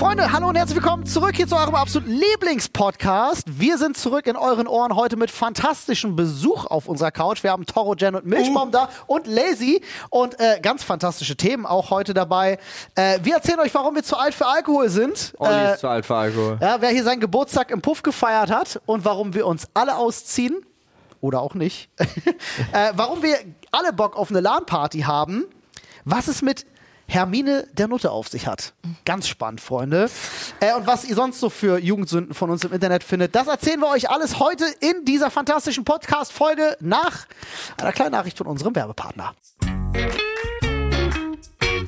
Freunde, hallo und herzlich willkommen zurück hier zu eurem absoluten Lieblingspodcast. Wir sind zurück in euren Ohren heute mit fantastischem Besuch auf unserer Couch. Wir haben Toro, Jen und Milchbaum da und Lazy und äh, ganz fantastische Themen auch heute dabei. Äh, wir erzählen euch, warum wir zu alt für Alkohol sind. Olli Äh, ist zu alt für Alkohol. ja, wer hier seinen Geburtstag im Puff gefeiert hat und warum wir uns alle ausziehen. Oder auch nicht. äh, warum wir alle Bock auf eine LAN-Party haben. Was es mit Hermine der Nutte auf sich hat. Ganz spannend, Freunde. Äh, und was ihr sonst so für Jugendsünden von uns im Internet findet, das erzählen wir euch alles heute in dieser fantastischen Podcast-Folge nach einer kleinen Nachricht von unserem Werbepartner.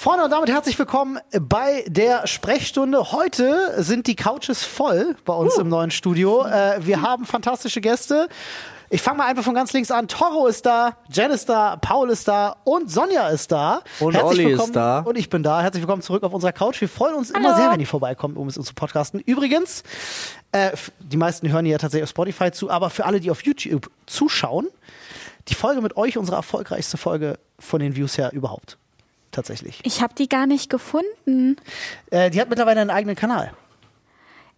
Freunde, und damit herzlich willkommen bei der Sprechstunde. Heute sind die Couches voll bei uns im neuen Studio. Äh, wir haben fantastische Gäste. Ich fange mal einfach von ganz links an. Toro ist da, Jen ist da, Paul ist da und Sonja ist da. Und Herzlich Olli ist willkommen- da. Und ich bin da. Herzlich willkommen zurück auf unserer Couch. Wir freuen uns immer sehr, wenn ihr vorbeikommt, um es uns zu podcasten. Übrigens, äh, die meisten hören hier tatsächlich auf Spotify zu, aber für alle, die auf YouTube zuschauen, die Folge mit euch, unsere erfolgreichste Folge von den Views her überhaupt. Tatsächlich. Ich habe die gar nicht gefunden. Äh, die hat mittlerweile einen eigenen Kanal.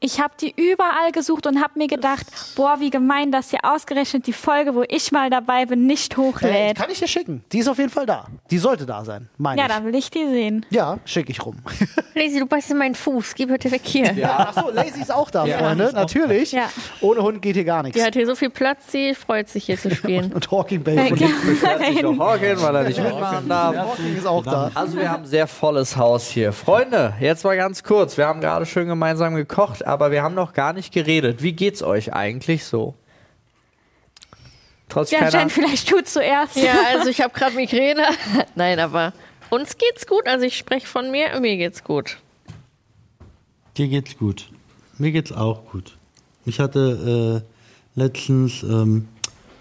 Ich habe die überall gesucht und habe mir gedacht, boah, wie gemein, dass ihr ausgerechnet die Folge, wo ich mal dabei bin, nicht Äh, hochlädt. kann ich dir schicken. Die ist auf jeden Fall da. Die sollte da sein, meine ja, ich. dann will ich die sehen. Ja, schicke ich rum. Lazy, du beißt in meinen Fuß. Geh bitte weg hier. Achso, Lazy ist auch da, Freunde. Natürlich. Ja. Ohne Hund geht hier gar nichts. Die hat hier so viel Platz, sie freut sich hier zu spielen. Und Hawking Bay von Ja. Sich noch Horken, weil er nicht mitmachen darf. Hawking ist auch da. Also wir haben ein sehr volles Haus hier. Freunde, jetzt mal ganz kurz. Wir haben gerade schön gemeinsam gekocht, aber wir haben noch gar nicht geredet. Wie geht's euch eigentlich so? Trotz Ja. Jen, vielleicht du zuerst. Ja, also ich habe gerade Migräne. Nein, aber uns geht's gut. Also ich spreche von mir, mir geht's gut. Dir geht's gut. Mir geht's auch gut. Ich hatte äh, letztens ähm,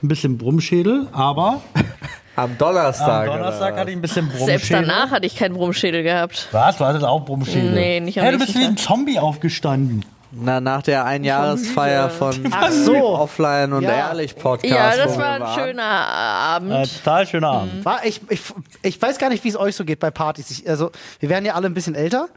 ein bisschen Brummschädel, aber Am Donnerstag. am Donnerstag hatte ich ein bisschen Brummschädel. Selbst danach hatte ich keinen Brummschädel gehabt. Was? Du hattest auch Brummschädel? Nee, nicht am Hey, du bist wie ein Zombie aufgestanden. Na, nach der Einjahresfeier von Ach so. Offline und Ja. Ehrlich Podcast. Ja, das war ein schöner Abend. Äh, total schöner Abend. War, ich, ich, ich weiß gar nicht, wie es euch so geht bei Partys. Ich, also, wir werden ja alle ein bisschen älter.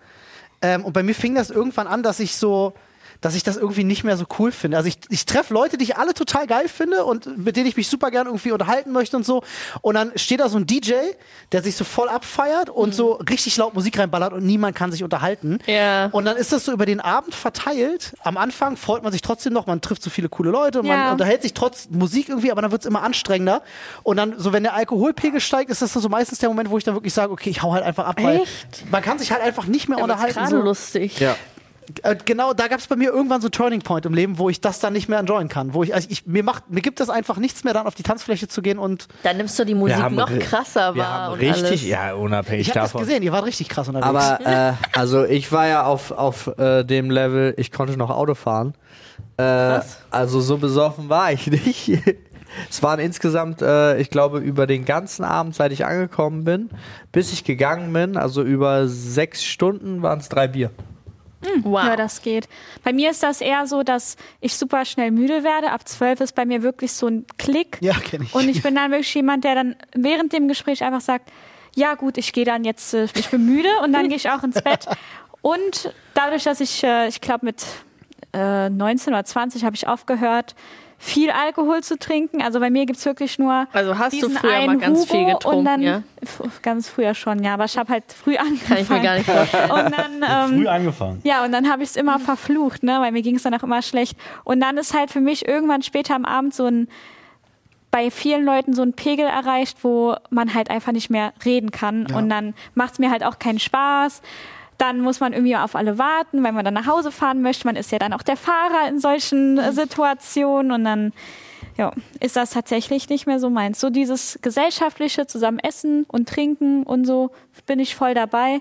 Ähm, und bei mir fing das irgendwann an, dass ich so, dass ich das irgendwie nicht mehr so cool finde. Also ich, ich treffe Leute, die ich alle total geil finde und mit denen ich mich super gern irgendwie unterhalten möchte und so. Und dann steht da so ein DJ, der sich so voll abfeiert und so richtig laut Musik reinballert und niemand kann sich unterhalten. Ja. Und dann ist das so über den Abend verteilt. Am Anfang freut man sich trotzdem noch, man trifft so viele coole Leute, man Ja. unterhält sich trotz Musik irgendwie, aber dann wird es immer anstrengender. Und dann, so wenn der Alkoholpegel steigt, ist das so meistens der Moment, wo ich dann wirklich sage, okay, ich hau halt einfach ab, weil Echt? man kann sich halt einfach nicht mehr Ja, aber ist unterhalten. gerade So. lustig. Ja. Äh, genau, da gab es bei mir irgendwann so einen Turning Point im Leben, wo ich das dann nicht mehr enjoyen kann. Wo ich, also ich mir macht, mir gibt es einfach nichts mehr, dann auf die Tanzfläche zu gehen und Dann nimmst du die Musik noch ri- krasser wir wahr. haben und richtig, alles. ja, unabhängig ich habe das davon. gesehen, ihr wart richtig krass unterwegs. Aber äh, also ich war ja auf, auf äh, dem Level, ich konnte noch Auto fahren. Äh, also so besoffen war ich nicht. es waren insgesamt, äh, ich glaube, über den ganzen Abend, seit ich angekommen bin, bis ich gegangen bin, also über sechs Stunden waren es drei Bier. Wow. Ja, das geht. Bei mir ist das eher so, dass ich super schnell müde werde. Ab zwölf ist bei mir wirklich so ein Klick. Ja, kenn ich. Und ich bin dann wirklich jemand, der dann während dem Gespräch einfach sagt, ja gut, ich gehe dann jetzt, äh, ich bin müde und dann gehe ich auch ins Bett. Und dadurch, dass ich, äh, ich glaube mit äh, 19 oder 20 habe ich aufgehört, viel Alkohol zu trinken. Also bei mir gibt's wirklich nur Also hast du diesen früher mal einen ganz Hugo viel getrunken, und dann ja? ganz früher schon, ja, aber ich habe halt früh angefangen. Kann ich mir gar nicht vorstellen. Und dann ähm, Früh angefangen. ja, und dann habe ich es immer verflucht, ne? weil mir ging es dann auch immer schlecht. Und dann ist halt für mich irgendwann später am Abend so ein, bei vielen Leuten so ein Pegel erreicht, wo man halt einfach nicht mehr reden kann. Ja. Und dann macht es mir halt auch keinen Spaß. Dann muss man irgendwie auf alle warten, weil man dann nach Hause fahren möchte. Man ist ja dann auch der Fahrer in solchen äh, Situationen und dann ja, ist das tatsächlich nicht mehr so meins. So dieses gesellschaftliche zusammen essen und trinken und so bin ich voll dabei.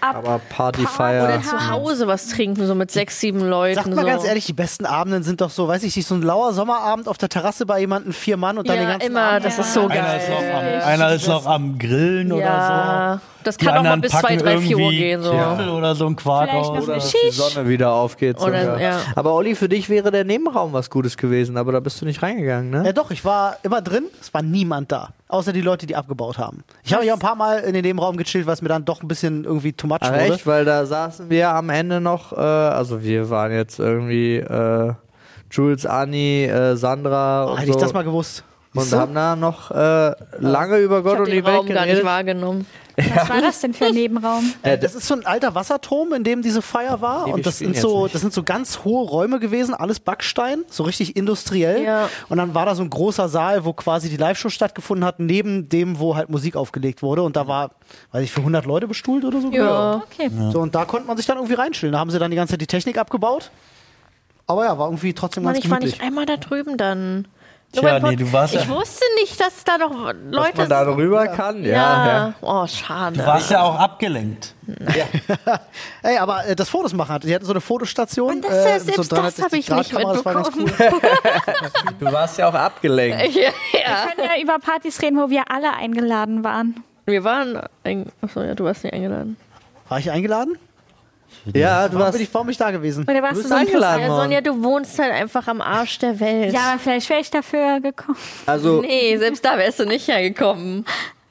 Ab Aber Partyfeier. Oder zu Hause was trinken, so mit sechs, sieben Leuten. Sag mal so. ganz ehrlich, die besten Abenden sind doch so, weiß ich nicht, so ein lauer Sommerabend auf der Terrasse bei jemandem, vier Mann und dann den Ja, ganzen immer, Abend. das ist so Einer ist, noch geil. am, einer ist noch am Grillen oder Ja, das so. Die kann auch mal bis zwei, drei, vier Uhr gehen. So. Oder so ein Quark Vielleicht aus. noch Oder eine dass die. Sonne wieder aufgeht. Oder- sogar. ja. Aber Olli, für dich wäre der Nebenraum was Gutes gewesen, aber da bist du nicht reingegangen, ne? Ja doch, ich war immer drin, es war niemand da. Außer die Leute, die abgebaut haben. Ich habe ja ein paar Mal in dem Raum gechillt, was mir dann doch ein bisschen irgendwie too much Ach, wurde. echt? Weil da saßen wir am Ende noch, äh, also wir waren jetzt irgendwie äh, Jules, Anni, äh, Sandra Oh, und hätte so. ich das mal gewusst. und du? haben da noch äh, lange über Gott und die den Welt Raum gar nicht geredet. wahrgenommen. Was war das denn für ein Nebenraum? Äh, das ist so ein alter Wasserturm, in dem diese Feier war. Nee, und das sind, so, nicht. das sind so ganz hohe Räume gewesen, alles Backstein, so richtig industriell. Ja. Und dann war da so ein großer Saal, wo quasi die Live-Show stattgefunden hat, neben dem, wo halt Musik aufgelegt wurde. Und da war, weiß ich, für 100 Leute bestuhlt oder so. Ja. Okay. So, und da konnte man sich dann irgendwie reinstellen. Da haben sie dann die ganze Zeit die Technik abgebaut. Aber ja, war irgendwie trotzdem Mann, ganz ich war gemütlich. nicht einmal da drüben dann. Tja, nee, du warst ich ja- wusste nicht, dass da noch Dass Leute man da rüber kann, ja. Ja. ja. Oh, schade. Du warst ja auch abgelenkt. Ey, aber äh, das Fotos machen hat. Die hatten so eine Fotostation. Und das, äh, selbst das hab ich nicht 360-Grad-Kamera, das war ganz mitbekommen. Du warst ja auch abgelenkt. ja, ja. Wir können ja über Partys reden, wo wir alle eingeladen waren. Wir waren. Ein Achso, ja, du warst nicht eingeladen. War ich eingeladen? Ja, du warst bin ich, warum bin ich da gewesen? Oder warst bist du so ein eingeladen. Ja, Mann. Sonja, du wohnst halt einfach am Arsch der Welt. Ja, aber vielleicht wäre ich dafür gekommen. also Nee, selbst da wärst du nicht hergekommen.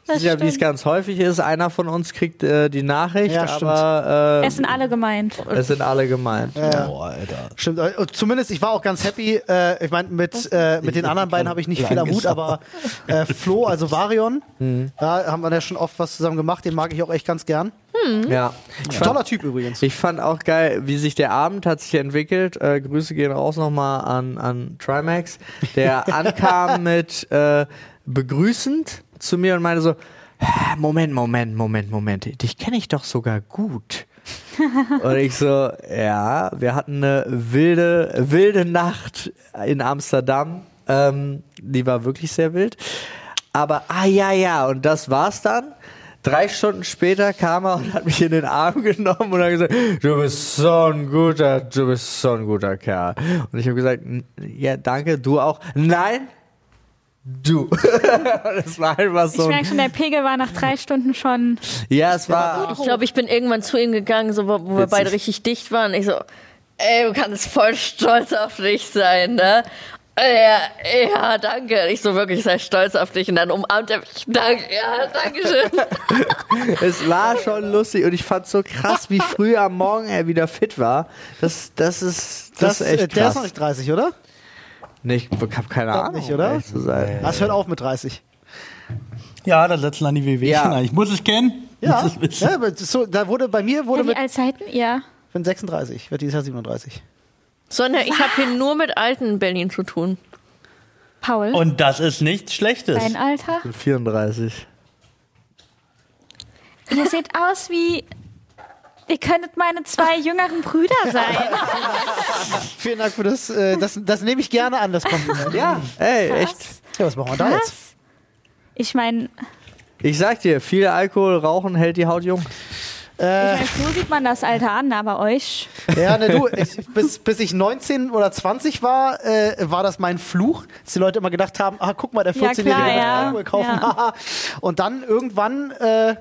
Das ja, wie es ganz häufig ist, einer von uns kriegt äh, die Nachricht, Ja, stimmt. aber äh, Es sind alle gemeint. es sind alle gemeint. Boah, Alter. Stimmt, äh, und zumindest ich war auch ganz happy. Äh, ich meine, mit, äh, mit den anderen beiden habe ich nicht viel am Hut, aber äh, Flo, also Varion, da haben wir ja schon oft was zusammen gemacht, den mag ich auch echt ganz gern. Ja. Ich fand, Toller Typ übrigens. ich fand auch geil, wie sich der Abend hat sich entwickelt. Äh, Grüße gehen raus nochmal an, an Trimax, der ankam mit äh, begrüßend zu mir und meinte so, "Hä, Moment, Moment, Moment, Moment, dich kenne ich doch sogar gut. Und ich so, ja, wir hatten eine wilde, wilde Nacht in Amsterdam. Ähm, die war wirklich sehr wild. Aber, ah ja, ja, und das war's dann. Drei Stunden später kam er und hat mich in den Arm genommen und hat gesagt, du bist so ein guter, du bist so ein guter Kerl. Und ich habe gesagt, "N- ja, danke, du auch. Nein, du. das war einfach Ich so. merke schon, der Pegel war nach drei Stunden schon. Ja, es war. Ich glaube, ich bin irgendwann zu ihm gegangen, so, wo wo wir beide richtig dicht waren. Ich so, ey, du kannst voll stolz auf dich sein, ne? Ja, ja, danke. Ich so wirklich, sei stolz auf dich. Und dann umarmt er mich. Danke, ja, danke schön. Es war schon lustig und ich fand so krass, wie früh am Morgen er wieder fit war. Das, das ist, das, ist äh, echt der krass. ist noch nicht 30, oder? Nee, ich hab keine Ahnung, nicht, oder? ehrlich Zu sein. Das hört auf mit 30. Ja, da setzen dann die WW Ja. Ich muss es kennen. Ja, ja das ist so, da wurde bei mir wurde Ja, wie mit alt seid ihr? ich bin 36, ich werde dieses Jahr 37. Sonja, ich habe hier nur mit Alten in Berlin zu tun. Paul? Und das ist nichts Schlechtes. Dein Alter? Ich bin 34. Ihr seht aus wie. Ihr könntet meine zwei jüngeren Brüder sein. Vielen Dank für das. Äh, das, das nehme ich gerne an, das Kompliment. Ja, ey, echt. Ja, was machen wir da jetzt? Ich meine, Ich sag dir, viel Alkohol, Rauchen hält die Haut jung. Äh, ich mein, so sieht man das Alter an, aber euch. ja, ne, du, ich, bis, bis ich 19 oder 20 war, äh, war das mein Fluch, dass die Leute immer gedacht haben, ah, guck mal, der Ja, 14-Jährige klar, wird ja. Alkohol kaufen. Ja. Und dann irgendwann äh,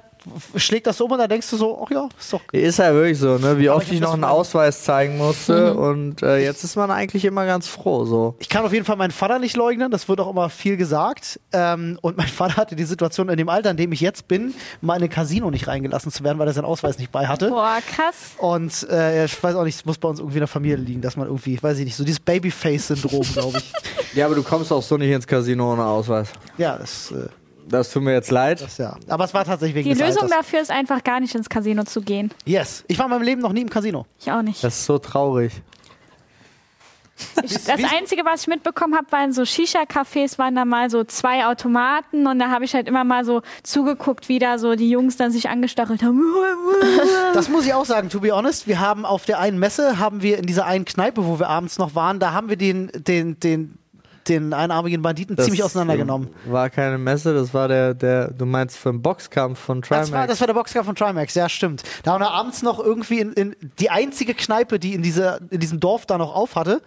schlägt das so um und dann denkst du so, ach ja, ist doch Ist ja wirklich so, ne? Wie oft ich ich noch einen Ausweis zeigen musste und äh, jetzt ist man eigentlich immer ganz froh, so. Ich kann auf jeden Fall meinen Vater nicht leugnen, das wird auch immer viel gesagt. Ähm, und mein Vater hatte die Situation in dem Alter, in dem ich jetzt bin, mal in ein Casino nicht reingelassen zu werden, weil er seinen Ausweis nicht bei hatte. Boah, krass. Und äh, ich weiß auch nicht, es muss bei uns irgendwie in der Familie liegen, dass man irgendwie, weiß ich nicht, so dieses Babyface-Syndrom, glaube ich. Ja, aber du kommst auch so nicht ins Casino ohne Ausweis. Ja, das, äh, Das tut mir jetzt leid. das ja. Aber es war tatsächlich wegen Die des Lösung Alters. dafür ist einfach gar nicht ins Casino zu gehen. Yes. Ich war in meinem Leben noch nie im Casino. Ich auch nicht. Das ist so traurig. Ich, das Einzige, was ich mitbekommen habe, waren so Shisha-Cafés, waren da mal so zwei Automaten und da habe ich halt immer mal so zugeguckt, wie da so die Jungs dann sich angestachelt haben. Das muss ich auch sagen, to be honest. Wir haben auf der einen Messe, haben wir in dieser einen Kneipe, wo wir abends noch waren, da haben wir den, den, den, den einarmigen Banditen Das ziemlich auseinandergenommen. War keine Messe, das war der, der du meinst für den Boxkampf von Trimax. Das war, das war der Boxkampf von Trimax, ja, stimmt. Da haben wir abends noch irgendwie in, in die einzige Kneipe, die in, dieser, in diesem Dorf da noch auf hatte.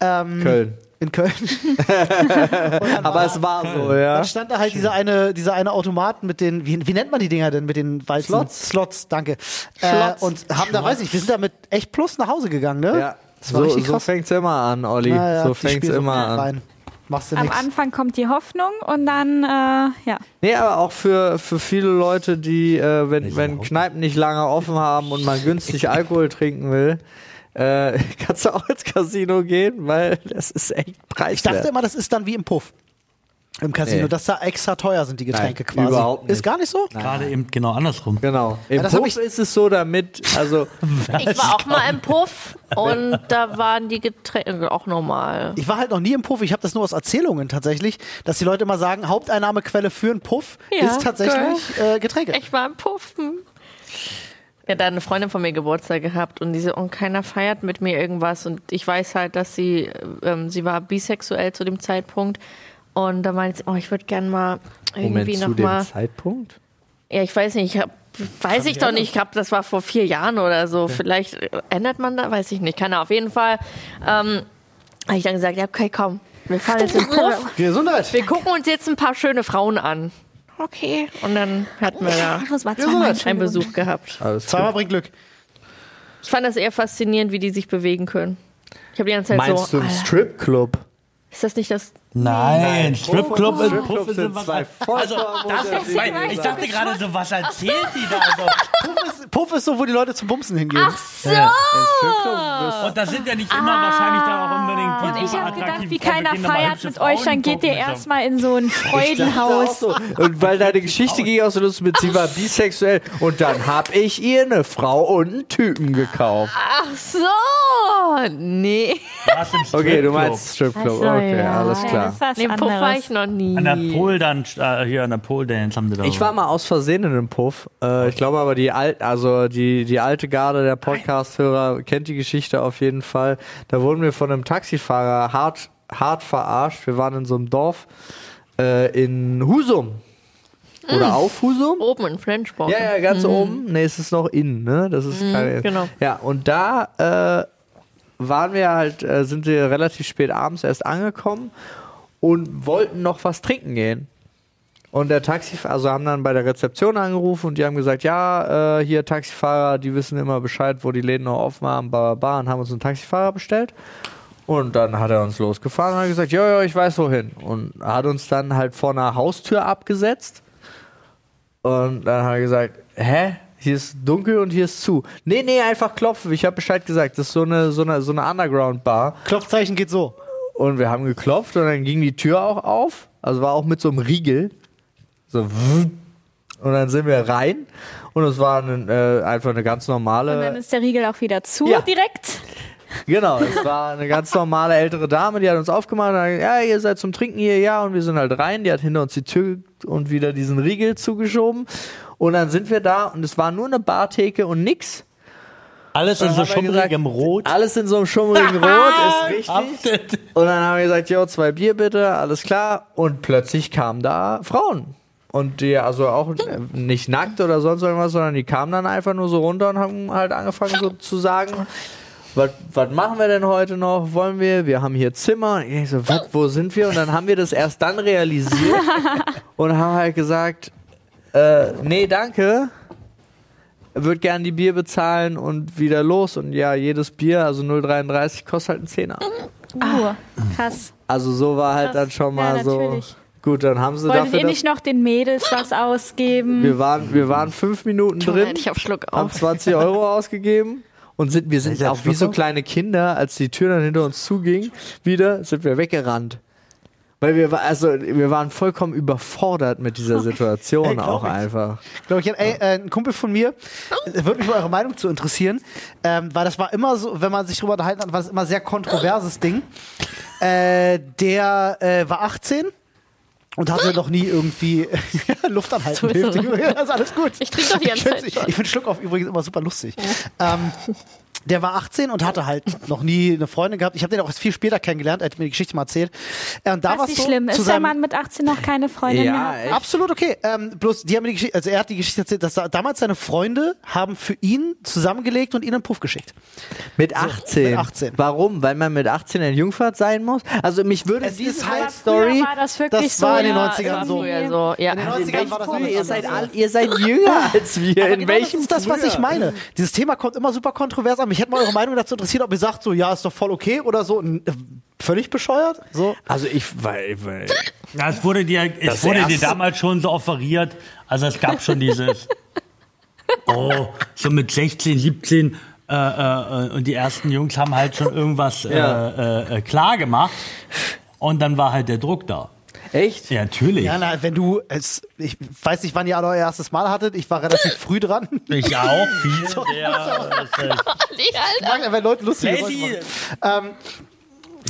Ähm, Köln. In Köln. Aber es war so, ja. Dann stand da halt dieser eine, dieser eine Automat mit den, wie, wie nennt man die Dinger denn, mit den Walzen? Slots. Slots, danke. Äh, Slots. und haben da, weiß ich, wir sind da mit echt Plus nach Hause gegangen, ne? Ja. Das war so richtig so krass. fängt's immer an, Olli. Ja, so fängt's du immer an. Rein. Machst du Am nix. Anfang kommt die Hoffnung und dann, äh, ja. Nee, aber auch für, für viele Leute, die, äh, wenn, wenn Kneipen nicht lange offen haben und man günstig Alkohol trinken will, äh, kannst du auch ins Casino gehen, weil das ist echt preiswert. Ich dachte immer, das ist dann wie im Puff. Im Casino, Nee. dass da extra teuer sind die Getränke Nein, quasi. überhaupt nicht. Ist gar nicht so? Gerade eben genau andersrum. Genau. Im Ja, Puff ich- ist es so, damit, also, Ich war auch mal im Puff und da waren die Getränke auch normal. Ich war halt noch nie im Puff. Ich habe das nur aus Erzählungen tatsächlich, dass die Leute immer sagen, Haupteinnahmequelle für einen Puff Ja, ist tatsächlich äh, Getränke. Ich war im Puffen. Ja, da hat eine Freundin von mir Geburtstag gehabt und diese und keiner feiert mit mir irgendwas und ich weiß halt, dass sie ähm, sie war bisexuell zu dem Zeitpunkt und da meinte sie, oh, ich würde gern mal irgendwie zu noch dem mal Zeitpunkt? Ja, ich weiß nicht, ich hab, weiß ich doch nicht, ich glaube, das war vor vier Jahren oder so. Vielleicht äh, ändert man da, weiß ich nicht. Keine Ahnung. Auf jeden Fall ähm, habe ich dann gesagt, ja, okay, komm, wir fahren jetzt in den Puff. Gesundheit. Wir gucken uns jetzt ein paar schöne Frauen an. Okay. Und dann hatten wir da zweimal einen Besuch gehabt. Zweimal bringt Glück. Ich fand das eher faszinierend, wie die sich bewegen können. Ich habe die ganze Zeit Meinst so, du im Stripclub? ist das nicht das... Nein, Stripclub ist Stripclub Puff sind was zwei Also, das war ich dachte gerade, so, was erzählt die da? Also, Puff ist, Puff ist so, wo die Leute zum Bumsen hingehen. Ach so! und da sind ja nicht immer wahrscheinlich dann auch unbedingt die Und ich habe gedacht, wie keiner da feiert mit euch, dann geht ihr erstmal in so ein Freudenhaus. so. Und weil deine Geschichte ging auch so los mit, sie war bisexuell und dann hab ich ihr eine Frau und einen Typen gekauft. Ach so! Nee. Okay, du meinst Stripclub. Okay, ja. alles klar. Das ist was Nee, Puff war ich noch nie. An der Pole dann, äh, hier an der Pole Dance haben die da. Ich war mal aus Versehen in einem Puff. Äh, ich glaube aber die alt, also die, die alte Garde der Podcast-Hörer kennt die Geschichte auf jeden Fall. Da wurden wir von einem Taxifahrer hart, hart verarscht. Wir waren in so einem Dorf äh, in Husum. Oder auf Husum? Oben in Flensburg. Ja, ja, ganz oben. Nee, es ist noch innen, ne? Das ist keine. genau. Ja, und da äh, waren wir halt, äh, sind wir relativ spät abends erst angekommen und wollten noch was trinken gehen. Und der Taxifahrer, also haben dann bei der Rezeption angerufen und die haben gesagt, ja, äh, hier Taxifahrer, die wissen immer Bescheid, wo die Läden noch offen haben, bla, bla, bla, und haben uns einen Taxifahrer bestellt. Und dann hat er uns losgefahren und hat gesagt, ja, ja, ich weiß wohin. Und hat uns dann halt vor einer Haustür abgesetzt. Und dann hat er gesagt, hä? Hier ist dunkel und hier ist zu. Nee, nee, einfach klopfen. Ich habe Bescheid gesagt. Das ist so eine, so eine, so eine Underground-Bar. Klopfzeichen geht so. Und wir haben geklopft und dann ging die Tür auch auf. Also war auch mit so einem Riegel. So. Und dann sind wir rein. Und es war ein, äh, einfach eine ganz Und dann normale. ist der Riegel auch wieder zu Ja. direkt. Genau, es war eine ganz normale ältere Dame, die hat uns aufgemacht und hat gesagt, ja, ihr seid zum Trinken hier, ja. Und wir sind halt rein. Die hat hinter uns die Tür und wieder diesen Riegel zugeschoben. Und dann sind wir da und es war nur eine Bartheke und nix. Alles in so schummrigem Rot. Alles in so einem schummrigen Rot, ist richtig. Und dann haben wir gesagt, jo, zwei Bier bitte, alles klar. Und plötzlich kamen da Frauen. Und die, also auch nicht nackt oder sonst irgendwas, sondern die kamen dann einfach nur so runter und haben halt angefangen so zu sagen, was machen wir denn heute noch? Wollen wir? Wir haben hier Zimmer. Und ich so, was, wo sind wir? Und dann haben wir das erst dann realisiert und haben halt gesagt, äh, nee, danke. Würde gern die Bier bezahlen und wieder los. Und ja, jedes Bier, also 0,33, kostet halt einen Zehner. Uh, krass. Also so war halt Krass. dann schon Ja, mal so. natürlich. Gut, dann haben sie Wolltet dafür. ihr nicht noch den Mädels was ausgeben? wir, waren, wir waren fünf Minuten Drin. ich auf Schluck haben auf. 20 Euro ausgegeben und sind, wir sind auch wie so kleine Kinder, als die Tür dann hinter uns zuging, wieder sind wir weggerannt. Weil wir, also, wir waren vollkommen überfordert mit dieser Situation Ey, auch ich. einfach. Glaube ich, ey, äh, ein Kumpel von mir, äh, würde mich mal eure Meinung zu interessieren, ähm, weil das war immer so, wenn man sich darüber unterhalten hat, war das immer ein sehr kontroverses Ding. Äh, der äh, war 18 und hatte noch nie irgendwie Luft anhalten. Hilft. Das ist alles gut. Ich trinke doch die ganze Zeit. Ich finde Schluck auf übrigens immer super lustig. Ähm, der war 18 und hatte halt noch nie eine Freundin gehabt. Ich habe den auch erst viel später kennengelernt, er hat mir die Geschichte mal erzählt. Äh, und da war's nicht so, schlimm ist, wenn seinem- man mit 18 noch keine Freundin Ja, mehr echt. Absolut okay. Ähm, bloß, die haben mir die Geschichte, also er hat die Geschichte erzählt, dass da, damals seine Freunde haben für ihn zusammengelegt und ihn einen Puff geschickt. Mit 18. mit 18. Warum? Weil man mit 18 ein Jungfahrt sein muss? Also mich würde Es diese halt- Story. war das wirklich Das war so. in den ja, 90ern ja, so. So, ja. In den Also in 90ern welchem war das früher? Ihr seid, all, ihr seid jünger als wir. Aber in genau welchem das ist das, was ich meine. Dieses Thema kommt immer super kontrovers an. Mich hätte mal eure Meinung dazu interessiert, ob ihr sagt, so, ja, ist doch voll okay oder so. N- äh, Völlig bescheuert. So. Also ich, weil, weil Ja, es wurde dir, es Das wurde dir damals schon so offeriert. Also es gab schon dieses, oh, so mit 16, 17 äh, äh, und die ersten Jungs haben halt schon irgendwas Ja. äh, äh, klar gemacht. Und dann war halt der Druck da. Echt? Ja, natürlich. Ja, na, wenn du, es, ich weiß nicht, wann ihr alle euer erstes Mal hattet. Ich war relativ früh dran. Ich auch. Viel der, Mag, wenn Leute Geräusche Lady, machen. Ähm,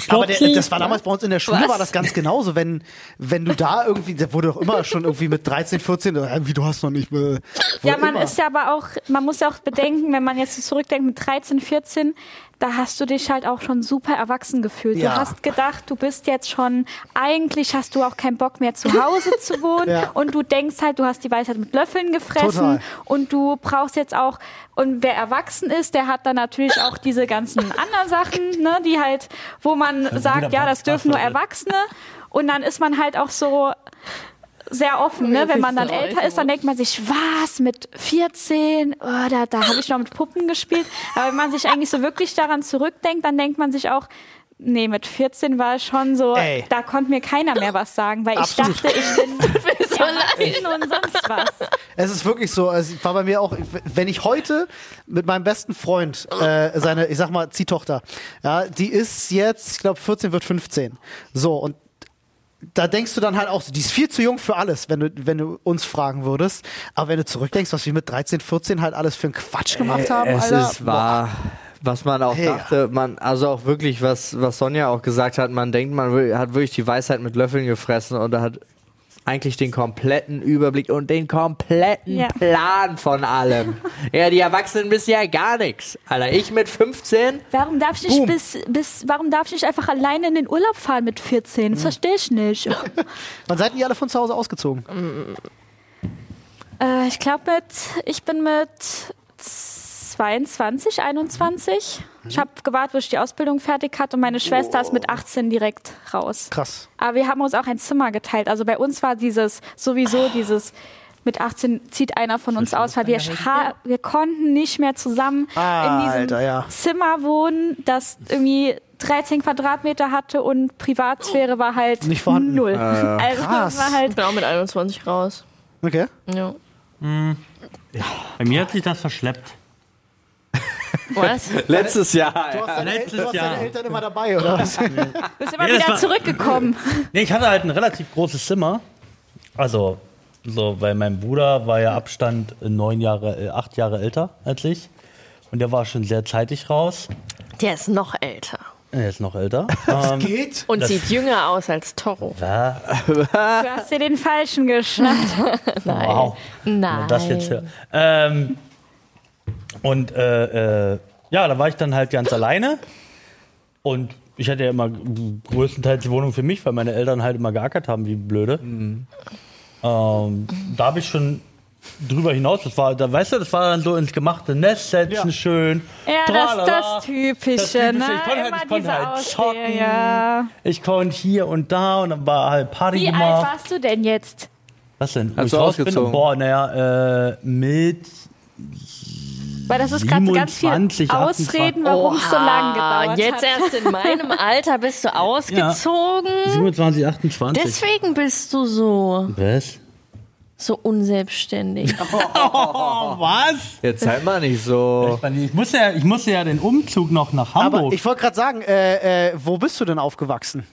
aber der, das war damals bei uns in der Schule, Was? war das ganz genauso. Wenn, wenn du da irgendwie, der wurde doch immer schon irgendwie mit 13, 14, äh, irgendwie, du hast noch nicht mehr. Ja, man immer. ist ja aber auch, man muss ja auch bedenken, wenn man jetzt so zurückdenkt mit 13, 14, da hast du dich halt auch schon super erwachsen gefühlt. Ja. Du hast gedacht, du bist jetzt schon, eigentlich hast du auch keinen Bock mehr zu Hause zu wohnen Ja. und du denkst halt, du hast die Weisheit mit Löffeln gefressen Total. und du brauchst jetzt auch, und wer erwachsen ist, der hat dann natürlich auch diese ganzen anderen Sachen, ne, die halt, wo man sagt, ja, das dürfen nur Erwachsene und dann ist man halt auch so, sehr offen, ne? Wenn man dann älter ist, dann denkt man sich, was, mit 14? Oh, da, da habe ich noch mit Puppen gespielt. Aber wenn man sich eigentlich so wirklich daran zurückdenkt, dann denkt man sich auch, nee, mit 14 war es schon so, Ey. da konnte mir keiner mehr was sagen, weil Absolut. ich dachte, ich bin erwachsen und sonst was. Es ist wirklich so, es war bei mir auch, wenn ich heute mit meinem besten Freund, äh, seine, ich sag mal, Ziehtochter, ja, die ist jetzt, ich glaube, 14 wird 15. So, und da denkst du dann halt auch so, die ist viel zu jung für alles, wenn du, wenn du uns fragen würdest. Aber wenn du zurückdenkst, was wir mit 13, 14 halt alles für einen Quatsch gemacht haben, Äh, es Alter. ist wahr. Was man auch Hey. dachte, man, also auch wirklich, was, was Sonja auch gesagt hat, man denkt, man hat wirklich die Weisheit mit Löffeln gefressen und hat eigentlich den kompletten Überblick und den kompletten Ja. Plan von allem. ja, die Erwachsenen wissen ja gar nichts. Alter, ich mit 15, Warum darf ich nicht bis, bis, warum darf ich nicht einfach alleine in den Urlaub fahren mit 14? Das verstehe ich nicht. Wann seid ihr alle von zu Hause ausgezogen? Äh, ich glaube mit, ich bin mit 22, 21. Ich habe gewartet, bis ich die Ausbildung fertig hatte und meine Schwester ist mit 18 direkt raus. Krass. Aber wir haben uns auch ein Zimmer geteilt. Also bei uns war dieses sowieso dieses mit 18 zieht einer von uns aus, weil wir, wir konnten nicht mehr zusammen in diesem Alter, ja. Zimmer wohnen, das irgendwie 13 Quadratmeter hatte und Privatsphäre war halt Nicht vorhanden. null. also krass. war Ich halt bin auch mit 21 raus. Okay. Ja. Bei mir hat sich das verschleppt. Was? letztes Jahr. Du hast, deine, Letztes du hast Jahr. deine Eltern immer dabei, oder was? bist immer Nee, das wieder war- zurückgekommen. Nee, ich hatte halt ein relativ großes Zimmer. Also, so, weil mein Bruder war ja Abstand neun Jahre, äh, acht Jahre älter als ich. Und der war schon sehr zeitig raus. Der ist noch älter. Er ist noch älter. ähm, Geht? Und sieht jünger aus als Toro. ja, Du hast dir den falschen geschnappt. wow. Wenn Nein. man das jetzt hört. Ähm, und äh, äh, ja, da war ich dann halt ganz alleine. Und ich hatte ja immer größtenteils die Wohnung für mich, weil meine Eltern halt immer geackert haben, wie blöde. Ähm, da habe ich schon drüber hinaus, das war, da weißt du, das war dann so ins gemachte Nest setzen, Ja. schön. Ja, das, tralala. das Typische, Das Typische. ne? Ich konnte halt- ich konnte diese halt Ausrede, zocken. ja. Ich konnte hier und da und dann war halt Party Wie alt gemacht. warst du denn jetzt? Was denn? Hast ich du raus bin? ausgezogen? Boah, naja, äh, mit Weil das ist gerade ganz viel 27, Ausreden, warum es so lange gedauert Jetzt hat. erst in meinem Alter bist du ausgezogen. 27, 28. Deswegen bist du so, Was? so unselbstständig. Oh, was? Jetzt seid mal nicht so. Ich musste, ja, ich musste ja den Umzug noch nach Hamburg. Aber ich wollte gerade sagen, äh, äh, wo bist du denn aufgewachsen?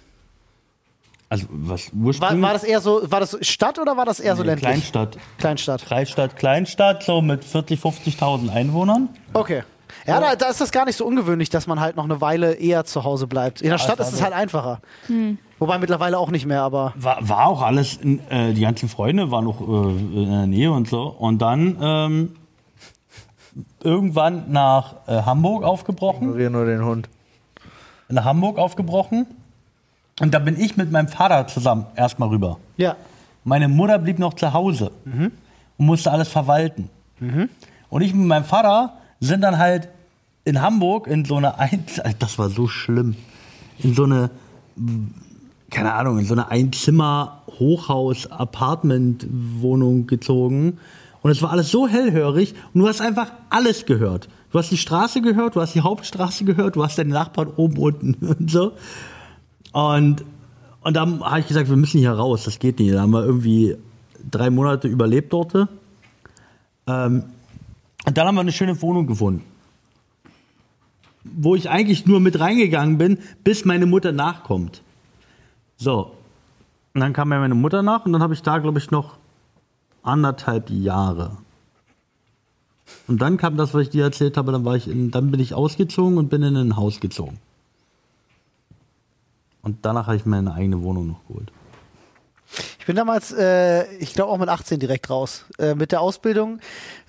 Also, was War, ursprünglich? war das eher so, war das Stadt oder war das eher so Nee, ländlich? Kleinstadt. Kleinstadt. Kleinstadt, Kleinstadt, so mit 40, 50.000 Einwohnern. Okay. Ja, da, da ist das gar nicht so ungewöhnlich, dass man halt noch eine Weile eher zu Hause bleibt. In der Stadt ist es halt einfacher. Wobei mittlerweile auch nicht mehr, aber. War, war auch alles, in, äh, die ganzen Freunde waren noch äh, in der Nähe und so. Und dann ähm, irgendwann nach äh, Hamburg aufgebrochen. Ignoriere nur den Hund. Nach Hamburg aufgebrochen. Und da bin ich mit meinem Vater zusammen erstmal rüber. Ja. Meine Mutter blieb noch zu Hause und musste alles verwalten. Und ich mit meinem Vater sind dann halt in Hamburg in so eine ein das war so schlimm in so eine keine Ahnung in so eine Einzimmer Hochhaus Apartment Wohnung gezogen und es war alles so hellhörig und du hast einfach alles gehört. Du hast die Straße gehört, du hast die Hauptstraße gehört, du hast deine Nachbarn oben unten und so. Und, und dann habe ich gesagt, wir müssen hier raus, das geht nicht. Da haben wir irgendwie drei Monate überlebt dort. Ähm, und dann haben wir eine schöne Wohnung gefunden. Wo ich eigentlich nur mit reingegangen bin, bis meine Mutter nachkommt. So. Und dann kam ja meine Mutter nach und dann habe ich da, glaube ich, noch anderthalb Jahre. Und dann kam das, was ich dir erzählt habe, dann, war ich in, dann bin ich ausgezogen und bin in ein Haus gezogen. Und danach habe ich meine eigene Wohnung noch geholt. Ich bin damals, äh, ich glaube auch mit 18 direkt raus. Äh, mit der Ausbildung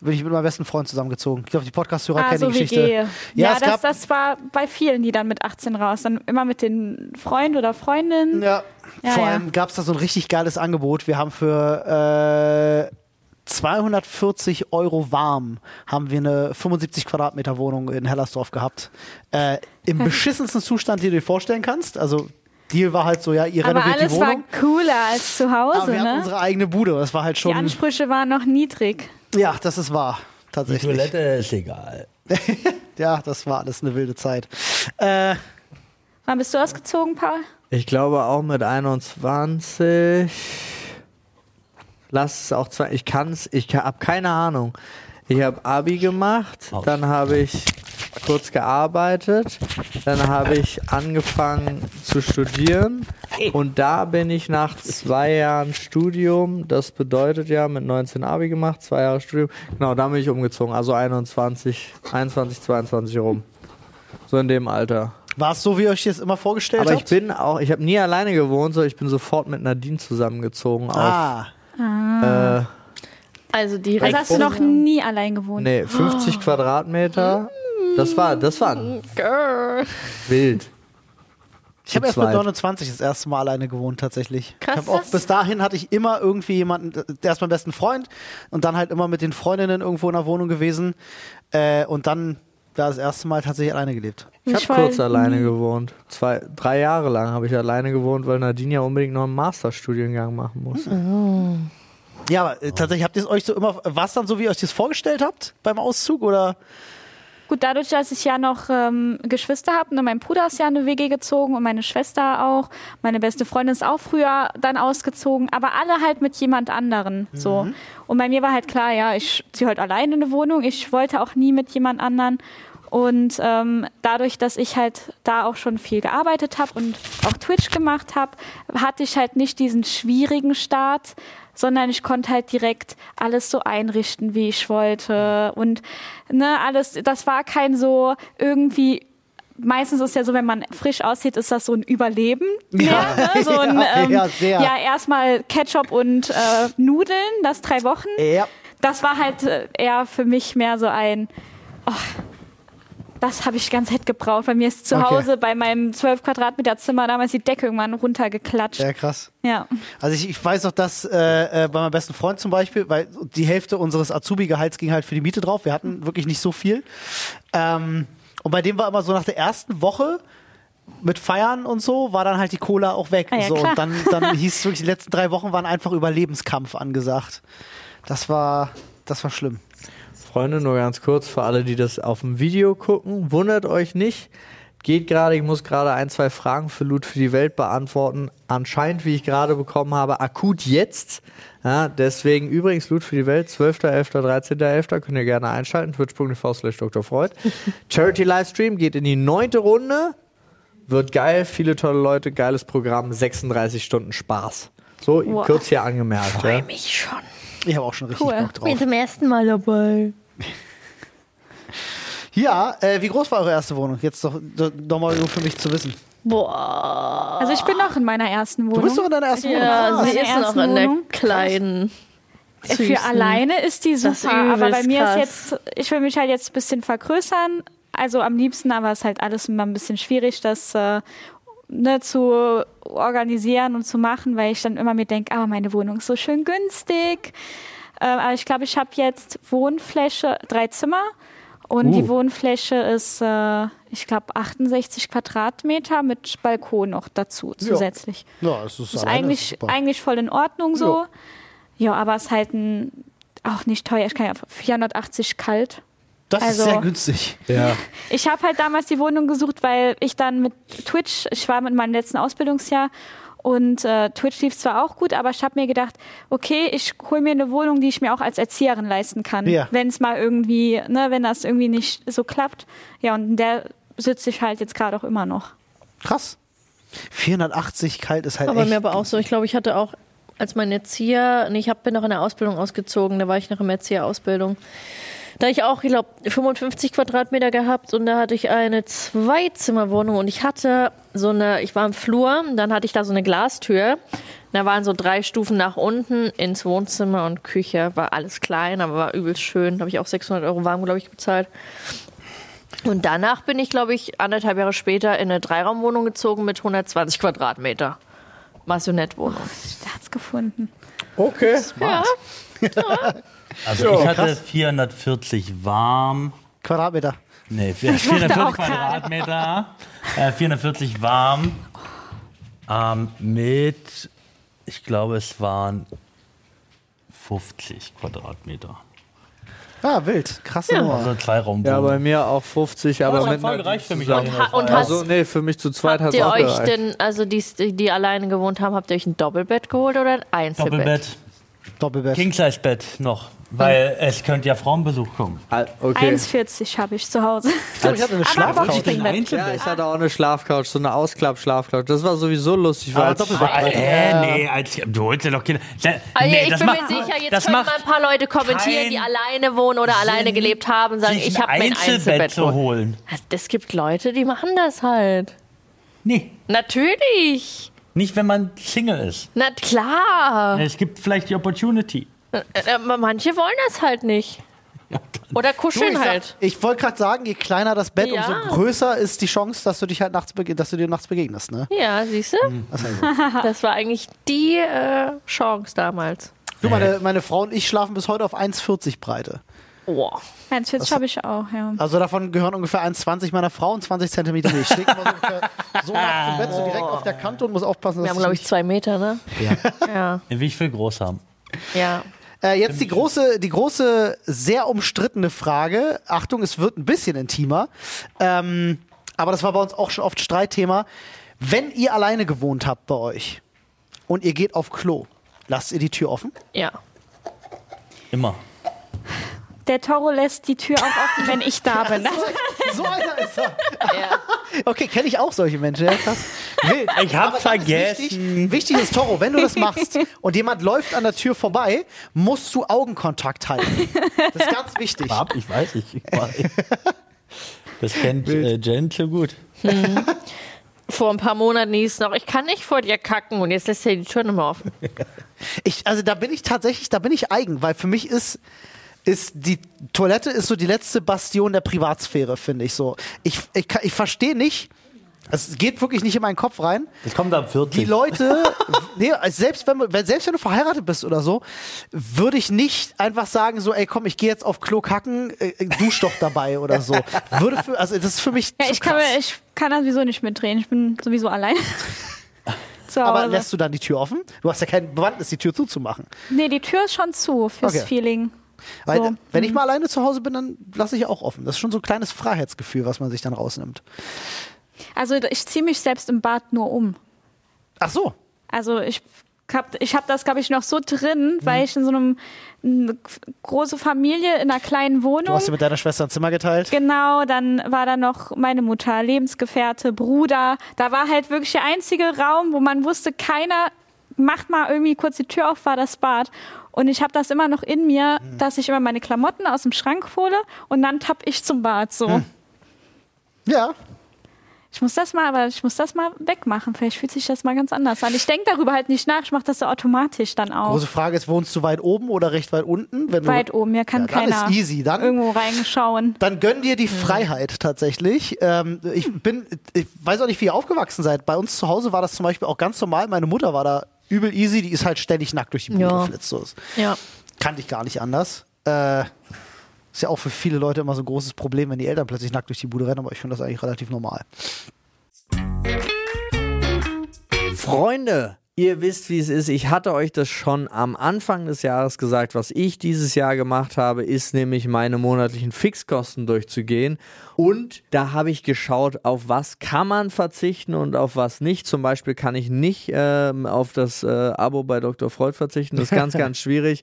bin ich mit meinem besten Freund zusammengezogen. Ich glaube, die Podcast-Hörer Ah, kennen so die Geschichte. WG. Ja, es das, gab, das war bei vielen, die dann mit 18 raus. Dann immer mit den Freund oder Freundin. Ja, Ja, vor ja. allem gab es da so ein richtig geiles Angebot. Wir haben für äh, 240 Euro warm haben wir eine 75 Quadratmeter Wohnung in Hellersdorf gehabt. Äh, Im beschissensten Zustand, den du dir vorstellen kannst. Also Deal war halt so, ja, ihr Aber renoviert alles die war Wohnung. cooler als zu aber Hause, wir hatten ne? unsere eigene Bude. Das war halt Die schon. Ansprüche waren noch niedrig. Ja, das ist wahr. Die Tatsächlich. Toilette ist egal. Ja, das war alles eine wilde Zeit. Äh, Wann bist du ausgezogen, Paul? Ich glaube auch mit 21. Lass es auch zwei. Ich kann es, ich habe keine Ahnung. Ich habe Abi gemacht, dann habe ich kurz gearbeitet, dann habe ich angefangen zu studieren und da bin ich nach zwei Jahren Studium, das bedeutet ja mit 19 Abi gemacht, zwei Jahre Studium, genau, da bin ich umgezogen, also 21, 21, 22 rum. So in dem Alter. war es so, wie ihr euch das immer vorgestellt Aber ich habt? bin auch, ich habe nie alleine gewohnt, so ich bin sofort mit Nadine zusammengezogen auf ah, äh, Also Also direkt. hast du noch nie allein gewohnt? nee, 50 Quadratmeter. Das war, das war Girl. wild. ich habe erst mit zweit. 29 das erste Mal alleine gewohnt, tatsächlich. Krass. Ich hab auch, bis dahin hatte ich immer irgendwie jemanden, der ist mein besten Freund und dann halt immer mit den Freundinnen irgendwo in der Wohnung gewesen äh, und dann da das erste Mal tatsächlich alleine gelebt. Ich Ich habe kurz war alleine gewohnt. Zwei, drei Jahre lang habe ich alleine gewohnt, weil Nadine ja unbedingt noch einen Masterstudiengang machen muss. Ja, aber äh, tatsächlich habt ihr es euch so immer, war es dann so, wie ihr euch das vorgestellt habt beim Auszug oder? Gut, dadurch, dass ich ja noch ähm, Geschwister habe, ne, mein Bruder ist ja in eine WG gezogen und meine Schwester auch. Meine beste Freundin ist auch früher dann ausgezogen, aber alle halt mit jemand anderen. So. Und bei mir war halt klar, ja, ich ziehe heute alleine in eine Wohnung. Ich wollte auch nie mit jemand anderen. Und ähm, dadurch, dass ich halt da auch schon viel gearbeitet habe und auch Twitch gemacht habe, hatte ich halt nicht diesen schwierigen Start, sondern ich konnte halt direkt alles so einrichten, wie ich wollte. Und ne, alles, das war kein so irgendwie. Meistens ist ja so, wenn man frisch aussieht, ist das so ein Überleben. Mehr, ne? so ein, Ja, ähm, ja, sehr. ja, erstmal Ketchup und äh, Nudeln, das drei Wochen Ja. das war halt äh, eher für mich mehr so ein, oh, das habe ich ganz Zeit gebraucht. Bei mir ist zu Okay. Hause bei meinem 12 Quadratmeter Zimmer damals die Decke irgendwann runtergeklatscht. Ja, krass. Ja. Also ich, ich weiß noch, dass äh, äh, bei meinem besten Freund zum Beispiel, weil die Hälfte unseres Azubi-Gehalts ging halt für die Miete drauf. Wir hatten wirklich nicht so viel. Ähm, und bei dem war immer so nach der ersten Woche mit Feiern und so war dann halt die Cola auch weg. Ah ja, so, und dann, dann hieß es wirklich, die letzten drei Wochen waren einfach Überlebenskampf angesagt. Das war, das war schlimm. Freunde, nur ganz kurz für alle, die das auf dem Video gucken, wundert euch nicht. Geht gerade, ich muss gerade ein, zwei Fragen für Loot für die Welt beantworten. Anscheinend, wie ich gerade bekommen habe, akut jetzt. Ja, deswegen übrigens Loot für die Welt, 12.11., 13.11. könnt ihr gerne einschalten, twitch.tv slash Dr. Freud. Charity Livestream geht in die neunte Runde. Wird geil, viele tolle Leute, geiles Programm, 36 Stunden Spaß. So, Wow. kurz hier angemerkt. Ja. Freue mich schon. Ich habe auch schon richtig Cool. Bock drauf. Bin zum ersten Mal dabei. Ja, äh, wie groß war eure erste Wohnung? Jetzt doch, doch, doch mal nur für mich zu wissen. Boah. Also ich bin noch in meiner ersten Wohnung. Du bist doch in deiner ersten Wohnung. Ja, Ah, sie ist noch in der Wohnung. kleinen. Für süßen- alleine ist die Das ist super, aber bei mir krass. ist jetzt, ich will mich halt jetzt ein bisschen vergrößern. Also am liebsten, aber es ist halt alles immer ein bisschen schwierig, das äh, ne, zu organisieren und zu machen, weil ich dann immer mir denke, aber meine Wohnung ist so schön günstig. Äh, aber ich glaube, ich habe jetzt Wohnfläche, drei Zimmer und die Wohnfläche ist, äh, ich glaube, 68 Quadratmeter mit Balkon noch dazu zusätzlich. Ja, das ist, Ist alleine eigentlich, super. eigentlich voll in Ordnung so. Ja, aber es ist halt ein, auch nicht teuer. Ich kann ja 480 kalt. Das ist also- sehr günstig. Ja. Ich habe halt damals die Wohnung gesucht, weil ich dann mit Twitch, ich war mit meinem letzten Ausbildungsjahr und äh, Twitch lief zwar auch gut, aber ich habe mir gedacht, okay, ich hole mir eine Wohnung, die ich mir auch als Erzieherin leisten kann, Ja. wenn es mal irgendwie, ne, wenn das irgendwie nicht so klappt. Ja, und in der sitze ich halt jetzt gerade auch immer noch. Krass. 480 kalt ist halt Aber echt. mir aber auch so, ich glaube, ich hatte auch als mein Erzieher, nee, ich hab, bin noch in der Ausbildung ausgezogen, da war ich noch im Erzieherausbildung. Da ich auch, ich glaube, 55 Quadratmeter gehabt und da hatte ich eine Zweizimmerwohnung und ich hatte so eine, ich war im Flur, und dann hatte ich da so eine Glastür. Da waren so drei Stufen nach unten ins Wohnzimmer und Küche. War alles klein, aber war übelst schön. Da habe ich auch 600 Euro warm, glaube ich, bezahlt. Und danach bin ich, glaube ich, anderthalb Jahre später in eine Dreiraumwohnung gezogen mit 120 Quadratmeter. Massonettwohnung. Staats gefunden. Okay. Ja. Also ich hatte 440 warm. Quadratmeter. Nee, 440 auch gerade. Quadratmeter. Äh, 440 warm. Ähm, mit, ich glaube, es waren 50 Quadratmeter. Ah, wild. Krasse Nummer. Also zwei Raum. Ja, bei mir auch 50, aber das hat mit voll gereicht für mich eigentlich. Und Also, nee, für mich zu zweit hat habt es ihr auch euch gereicht. denn, also die, die alleine gewohnt haben, habt ihr euch ein Doppelbett geholt oder ein Einzelbett? Doppelbett. Doppelbett. King-Size-Bett noch. Weil es könnte ja Frauenbesuch kommen. Ah, Okay. 1,40 habe ich zu Hause. Stimmt, ich hatte eine Aber Schlafcouch. Ja, ich hatte auch eine Schlafcouch, so eine Ausklapp-Schlafcouch. Das war sowieso lustig. Weil Aber als-. Äh, nee, als, du holst ja doch Kinder. Da, Also nee, ich das bin macht, mir sicher, jetzt können mal ein paar Leute kommentieren, die alleine wohnen oder alleine gelebt haben und sagen, ich habe mir ein Einzelbett zu geholt. holen. Es gibt Leute, die machen das halt. Nee, Natürlich. nicht wenn man Single ist. Na klar. Es gibt vielleicht die Opportunity. Äh, Aber manche wollen das halt nicht. Oder Du, kuscheln ich sag- halt. ich wollte gerade sagen, je kleiner das Bett, Ja. umso größer ist die Chance, dass du dich halt nachts, dass du dir nachts begegnest, ne? Ja, siehst du? So. Das war eigentlich die äh, Chance damals. Du, meine, meine Frau und ich schlafen bis heute auf 1,40 Breite. Oh. 1,40 habe ich auch, ja. Also davon gehören ungefähr 1,20 meiner Frau und 20 Zentimeter mir. Ich stehe immer so ungefähr so nachts im Bett, so direkt auf der Kante und muss aufpassen, Wir dass haben, glaube ich, zwei Meter, ne? Ja. Ja. Wie ich will groß haben. Ja. Äh, jetzt die große, die große, sehr umstrittene Frage. Achtung, es wird ein bisschen intimer. Ähm, aber das war bei uns auch schon oft Streitthema. Wenn ihr alleine gewohnt habt bei euch und ihr geht auf Klo, lasst ihr die Tür offen? Ja. Immer. Der Toro lässt die Tür auch offen, wenn ich da bin. So einer ist er. ja. Okay, kenne ich auch solche Menschen. Ja, krass. Wild. Ich hab Aber dann ist vergessen. Wichtig, wichtig ist, Toro, wenn du das machst und jemand läuft an der Tür vorbei, musst du Augenkontakt halten. Das ist ganz wichtig. Ich weiß, ich, ich weiß. Das kennt äh, Jen so gut. Vor ein paar Monaten hieß es noch, ich kann nicht vor dir kacken und jetzt lässt er die Tür mehr offen. Ich, also da bin ich tatsächlich, da bin ich eigen, weil für mich ist, ist die Toilette ist so die letzte Bastion der Privatsphäre, finde ich so. Ich, ich, ich verstehe nicht, Es geht wirklich nicht in meinen Kopf rein. Das kommt ab 40. Die Leute, nee, also selbst wenn, man- wenn, selbst wenn du verheiratet bist oder so, würde ich nicht einfach sagen, so, ey, komm, ich gehe jetzt auf Klo kacken, äh, äh, dusch doch dabei oder so. Würde für, also das ist für mich Ja, zu ich kann, krass. mir, ich kann da sowieso nicht mitdrehen. Ich bin sowieso allein. Zu Aber lässt du dann die Tür offen? Du hast ja kein Bewandtnis, die Tür zuzumachen. Nee, die Tür ist schon zu fürs Okay. Feeling. Weil, So. wenn ich mal alleine zu Hause bin, dann lasse ich auch offen. Das ist schon so ein kleines Freiheitsgefühl, was man sich dann rausnimmt. Also ich ziehe mich selbst im Bad nur um. Ach so. Also ich hab, ich hab das, glaube ich, noch so drin, Mhm. weil ich in so einem eine große Familie in einer kleinen Du Wohnung. hast dir mit deiner Schwester ein Zimmer geteilt. Genau, dann war da noch meine Mutter, Lebensgefährte, Bruder. Da war halt wirklich der einzige Raum, wo man wusste, keiner macht mal irgendwie kurz die Tür auf, war das Bad. Und ich habe das immer noch in mir, Mhm. dass ich immer meine Klamotten aus dem Schrank hole und dann tapp ich zum Bad. So. Mhm. Ja. Ich muss das mal, aber ich muss das mal wegmachen. Vielleicht fühlt sich das mal ganz anders an. Ich denke darüber halt nicht nach. Ich mache das so automatisch dann auch. Große Frage ist, wohnst du weit oben oder recht weit unten? Wenn Weit oben, mir kann Ja, dann keiner ist easy. Dann, irgendwo reinschauen. dann gönn dir die Freiheit tatsächlich. Ähm, ich bin, ich weiß auch nicht, wie ihr aufgewachsen seid. Bei uns zu Hause war das zum Beispiel auch ganz normal. Meine Mutter war da übel easy. Die ist halt ständig nackt durch die Bude Ja. geflitzt. So. Ja. kannte ich gar nicht anders. Äh, ist ja auch für viele Leute immer so ein großes Problem, wenn die Eltern plötzlich nackt durch die Bude rennen, aber ich finde das eigentlich relativ normal. Freunde, ihr wisst, wie es ist. Ich hatte euch das schon am Anfang des Jahres gesagt. Was ich dieses Jahr gemacht habe, ist nämlich meine monatlichen Fixkosten durchzugehen. Und da habe ich geschaut, auf was kann man verzichten und auf was nicht. Zum Beispiel kann ich nicht ähm, auf das äh, Abo bei Dr. Freud verzichten. Das ist ganz, ganz schwierig.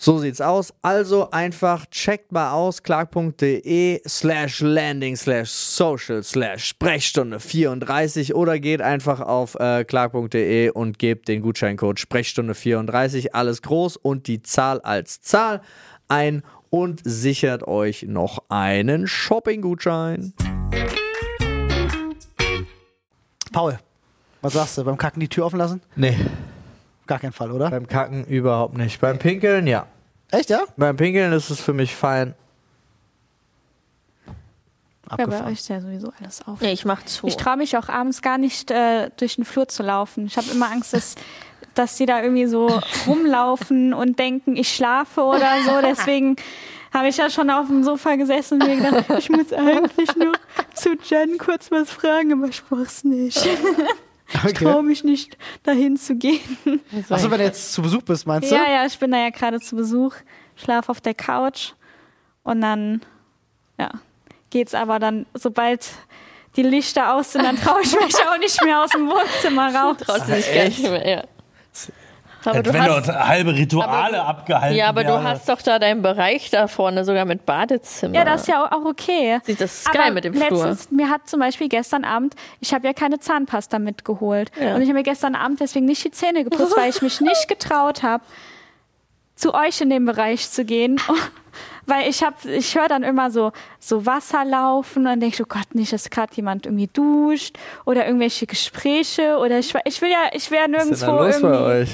So sieht's aus. Also einfach checkt mal aus clark.de slash landing slash social slash Sprechstunde 34 oder geht einfach auf äh, clark.de und gebt den Gutscheincode Sprechstunde 34 alles groß und die Zahl als Zahl ein und sichert euch noch einen Shopping-Gutschein. Paul, was sagst du? Beim Kacken die Tür offen lassen? Nee, Gar kein Fall, oder? beim Kacken überhaupt nicht. Beim Pinkeln, ja. Echt, ja? Beim Pinkeln ist es für mich fein. Ja, bei euch ist ja sowieso alles auf. Nee, ich mach zu. Ich traue mich auch abends gar nicht äh, durch den Flur zu laufen. Ich habe immer Angst, dass, dass die da irgendwie so rumlaufen und denken, ich schlafe oder so. Deswegen habe ich ja schon auf dem Sofa gesessen und mir gedacht, ich muss eigentlich nur zu Jen kurz was fragen, aber ich mach's nicht. Ich traue mich nicht, dahin zu gehen. Achso, wenn du jetzt zu Besuch bist, meinst du? Ja, ja, ich bin da ja gerade zu Besuch, schlafe auf der Couch und dann, ja, geht's aber dann, sobald die Lichter aus sind, dann traue ich mich auch nicht mehr aus dem Wohnzimmer raus. traut sie sich gar nicht mehr. Ja. Aber du wenn hast, dort halbe Rituale aber du- abgehalten ja, aber du werden. hast doch da deinen Bereich da vorne sogar mit Badezimmer. Ja, das ist ja auch- okay. Sieht das ist Aber geil mit dem Flur. letztens, mir hat zum Beispiel gestern Abend, ich habe ja keine Zahnpasta mitgeholt. Ja. Und ich habe mir gestern Abend deswegen nicht die Zähne geputzt, weil ich mich nicht getraut habe, zu euch in den Bereich zu gehen. Weil ich habe, ich höre dann immer so, so Wasser laufen und dann denke ich, oh Gott, nicht, dass gerade jemand irgendwie duscht oder irgendwelche Gespräche oder ich, ich will ja, ich wäre Was ist denn nirgendwo da los bei irgendwie. euch?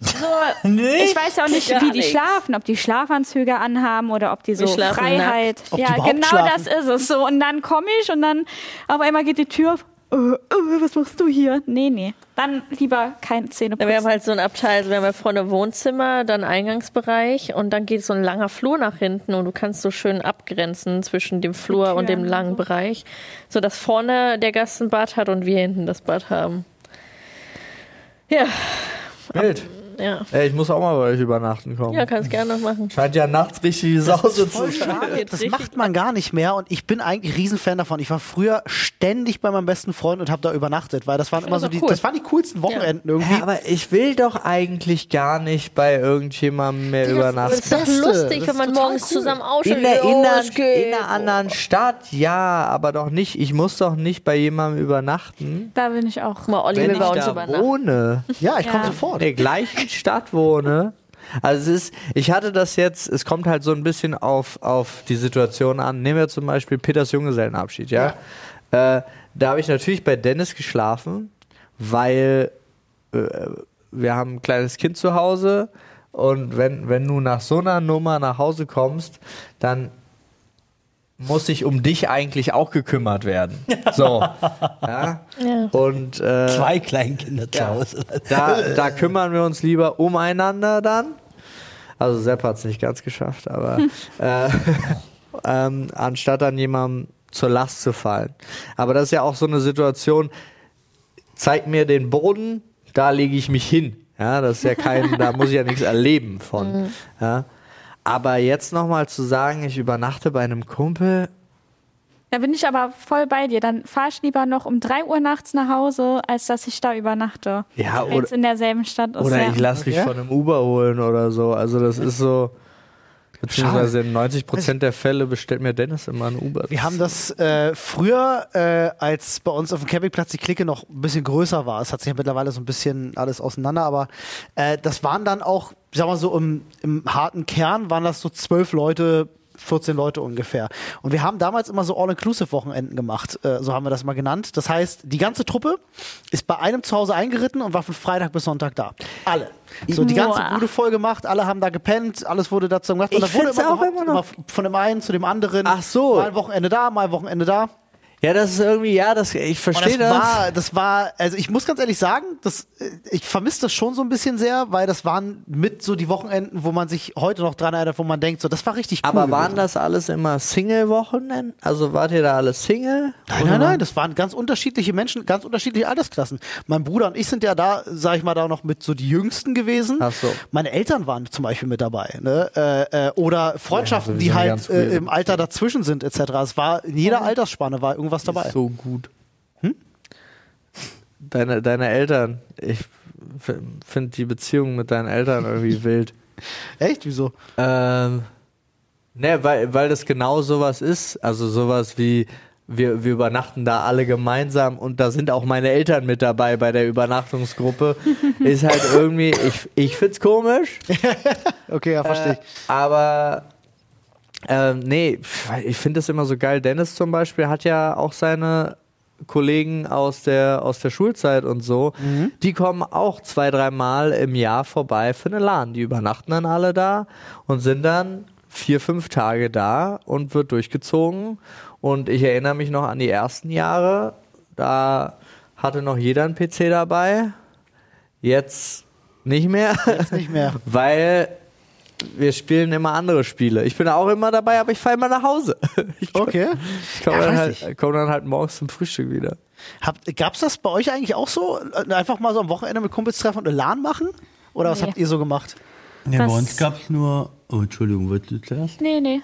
So, ich weiß ja auch nicht, Gar wie die nichts. schlafen, ob die Schlafanzüge anhaben oder ob die so Freiheit. Ja, genau schlafen. das ist es so. Und dann komme ich und dann auf einmal geht die Tür auf. äh, äh, was machst du hier? Nee, nee. Dann lieber kein Zähneputzen. Ja, wir haben halt so ein Abteil, also wir haben ja vorne Wohnzimmer, dann Eingangsbereich und dann geht so ein langer Flur nach hinten und du kannst so schön abgrenzen zwischen dem Flur und dem langen so. Bereich, so dass vorne der Gast ein Bad hat und wir hinten das Bad haben. Ja, Wild. Ja. Ey, ich muss auch mal bei euch übernachten kommen. Ja, kannst gerne machen. Scheint ja nachts richtig Sause zu sein. Das macht man gar nicht mehr und ich bin eigentlich Riesenfan davon. Ich war früher ständig bei meinem besten Freund und habe da übernachtet, weil das waren immer das so die, cool. das waren die coolsten Wochenenden irgendwie. Ja, aber ich will doch eigentlich gar nicht bei irgendjemandem mehr Das übernachten. ist doch Beste. lustig, Das wenn ist man morgens cool. zusammen ausschaut. In der, geht. in einer anderen Stadt, ja, aber doch nicht. Ich muss doch nicht bei jemandem übernachten, Da bin ich auch. Mal, Olli wenn will ich bei uns da übernachten. wohne. Ja, ich komme Ja. in sofort. der gleichen Stadt wohne. Also es ist, ich hatte das jetzt, es kommt halt so ein bisschen auf, auf die Situation an. Nehmen wir zum Beispiel Peters Junggesellenabschied, ja. Äh, da habe ich natürlich bei Dennis geschlafen, weil äh, wir haben ein kleines Kind zu Hause und wenn, wenn du nach so einer Nummer nach Hause kommst, dann muss sich um dich eigentlich auch gekümmert werden. So. ja. Ja. Und äh, Zwei Kleinkinder zu Hause. da, da kümmern wir uns lieber umeinander dann. Also Sepp hat es nicht ganz geschafft, aber äh, ähm, anstatt dann jemandem zur Last zu fallen. Aber das ist ja auch so eine Situation, zeig mir den Boden, da lege ich mich hin. Ja, das ist ja kein, da muss ich ja nichts erleben von. Ja. Aber jetzt nochmal zu sagen, ich übernachte bei einem Kumpel, Da bin ich aber voll bei dir. Dann fahre ich lieber noch um 3 Uhr nachts nach Hause, als dass ich da übernachte. Ja, Wenn es oder- in derselben Stadt ist. Oder ja. ich lasse mich Okay. von einem Uber holen oder so. Also das ist so. Beziehungsweise in 90% der Fälle bestellt mir Dennis immer ein Uber. Wir haben das äh, früher, äh, als bei uns auf dem Campingplatz die Clique noch ein bisschen größer war. Es hat sich ja mittlerweile so ein bisschen alles auseinander, aber äh, das waren dann auch, ich sag mal so, im, im harten Kern waren das so zwölf Leute, 14 Leute ungefähr. Und wir haben damals immer so All-Inclusive-Wochenenden gemacht, äh, so haben wir das mal genannt. Das heißt, die ganze Truppe ist bei einem zu Hause eingeritten und war von Freitag bis Sonntag da. Alle. So, die ganze Boah. Bude voll gemacht, alle haben da gepennt, alles wurde dazu gemacht. Und Ich da wurde immer, auch immer noch- von dem einen zu dem anderen. Ach so. Mal ein Wochenende da, mal Wochenende da. Ja, das ist irgendwie, ja, das, ich verstehe das das. war, das war, also ich muss ganz ehrlich sagen, das, äh, ich vermisse das schon so ein bisschen sehr, weil das waren mit so die Wochenenden, wo man sich heute noch dran erinnert, wo man denkt, so, das war richtig cool. Aber waren gewesen. das alles immer Single-Wochenenden? Also wart ihr da alle Single? Nein, nein, nein, das waren ganz unterschiedliche Menschen, ganz unterschiedliche Altersklassen. Mein Bruder und ich sind ja da, sag ich mal, da noch mit so die Jüngsten gewesen. Ach so. Meine Eltern waren zum Beispiel mit dabei. Ne? Äh, äh, oder Freundschaften, Ja, die halt äh, im Alter dazwischen sind, etc. Es war in jeder Altersspanne war irgendwas dabei. So gut. Deine, deine Eltern. Ich finde die Beziehung mit deinen Eltern irgendwie wild. Echt? Wieso? Ähm, ne, weil, weil das genau sowas ist. Also sowas wie, wir, wir übernachten da alle gemeinsam und da sind auch meine Eltern mit dabei bei der Übernachtungsgruppe. ist halt irgendwie, ich, ich find's komisch. Okay, ja, verstehe ich. Äh, aber ähm, nee, ich finde das immer so geil. Dennis zum Beispiel hat ja auch seine Kollegen aus der, aus der Schulzeit und so. Die kommen auch zwei, dreimal im Jahr vorbei für eine LAN. Die übernachten dann alle da und sind dann vier, fünf Tage da und wird durchgezogen. Und ich erinnere mich noch an die ersten Jahre. Da hatte noch jeder einen PC dabei. Jetzt nicht mehr. Nicht mehr. Weil wir spielen immer andere Spiele. Ich bin auch immer dabei, aber ich fahre immer nach Hause. Ich komm- Okay. Ich komme Ja, dann, halt, komm dann halt morgens zum Frühstück wieder. Habt, gab's das bei euch eigentlich auch so? Äh, Einfach mal so am Wochenende mit Kumpels treffen und eine LAN machen? Oder was Nee. habt ihr so gemacht? Ja, bei uns gab es nur. Oh, Entschuldigung, wolltest du zuerst? Nee, nee.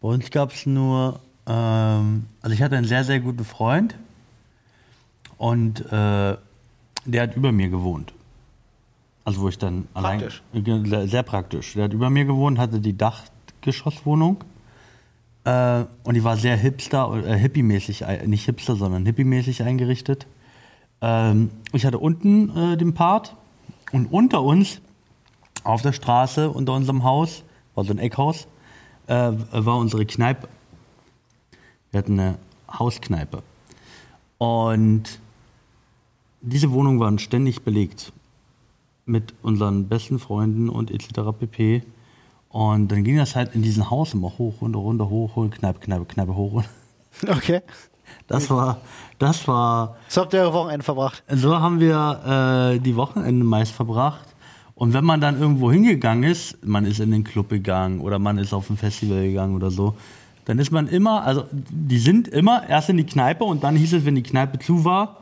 Bei uns gab es nur. Ähm, also, ich hatte einen sehr, sehr guten Freund. Und äh, der hat über mir gewohnt. Also, wo ich dann Praktisch. allein. Sehr praktisch. Der hat über mir gewohnt, hatte die Dachgeschosswohnung. Äh, und die war sehr hipster, äh, hippie-mäßig, nicht hipster, sondern hippie-mäßig eingerichtet. Ähm, ich hatte unten äh, den Part und unter uns auf der Straße unter unserem Haus, war so ein Eckhaus, äh, war unsere Kneipe. Wir hatten eine Hauskneipe. Und diese Wohnungen waren ständig belegt mit unseren besten Freunden und etc. pp. Und dann ging das halt in diesem Haus immer hoch, runter, runter, hoch, hoch, Kneipe, Kneipe, Kneipe, hoch. runter. Okay. Das war, das war, So habt ihr eure Wochenende verbracht. so haben wir äh, die Wochenende meist verbracht. Und wenn man dann irgendwo hingegangen ist, man ist in den Club gegangen oder man ist auf ein Festival gegangen oder so, dann ist man immer, also die sind immer erst in die Kneipe und dann hieß es, wenn die Kneipe zu war,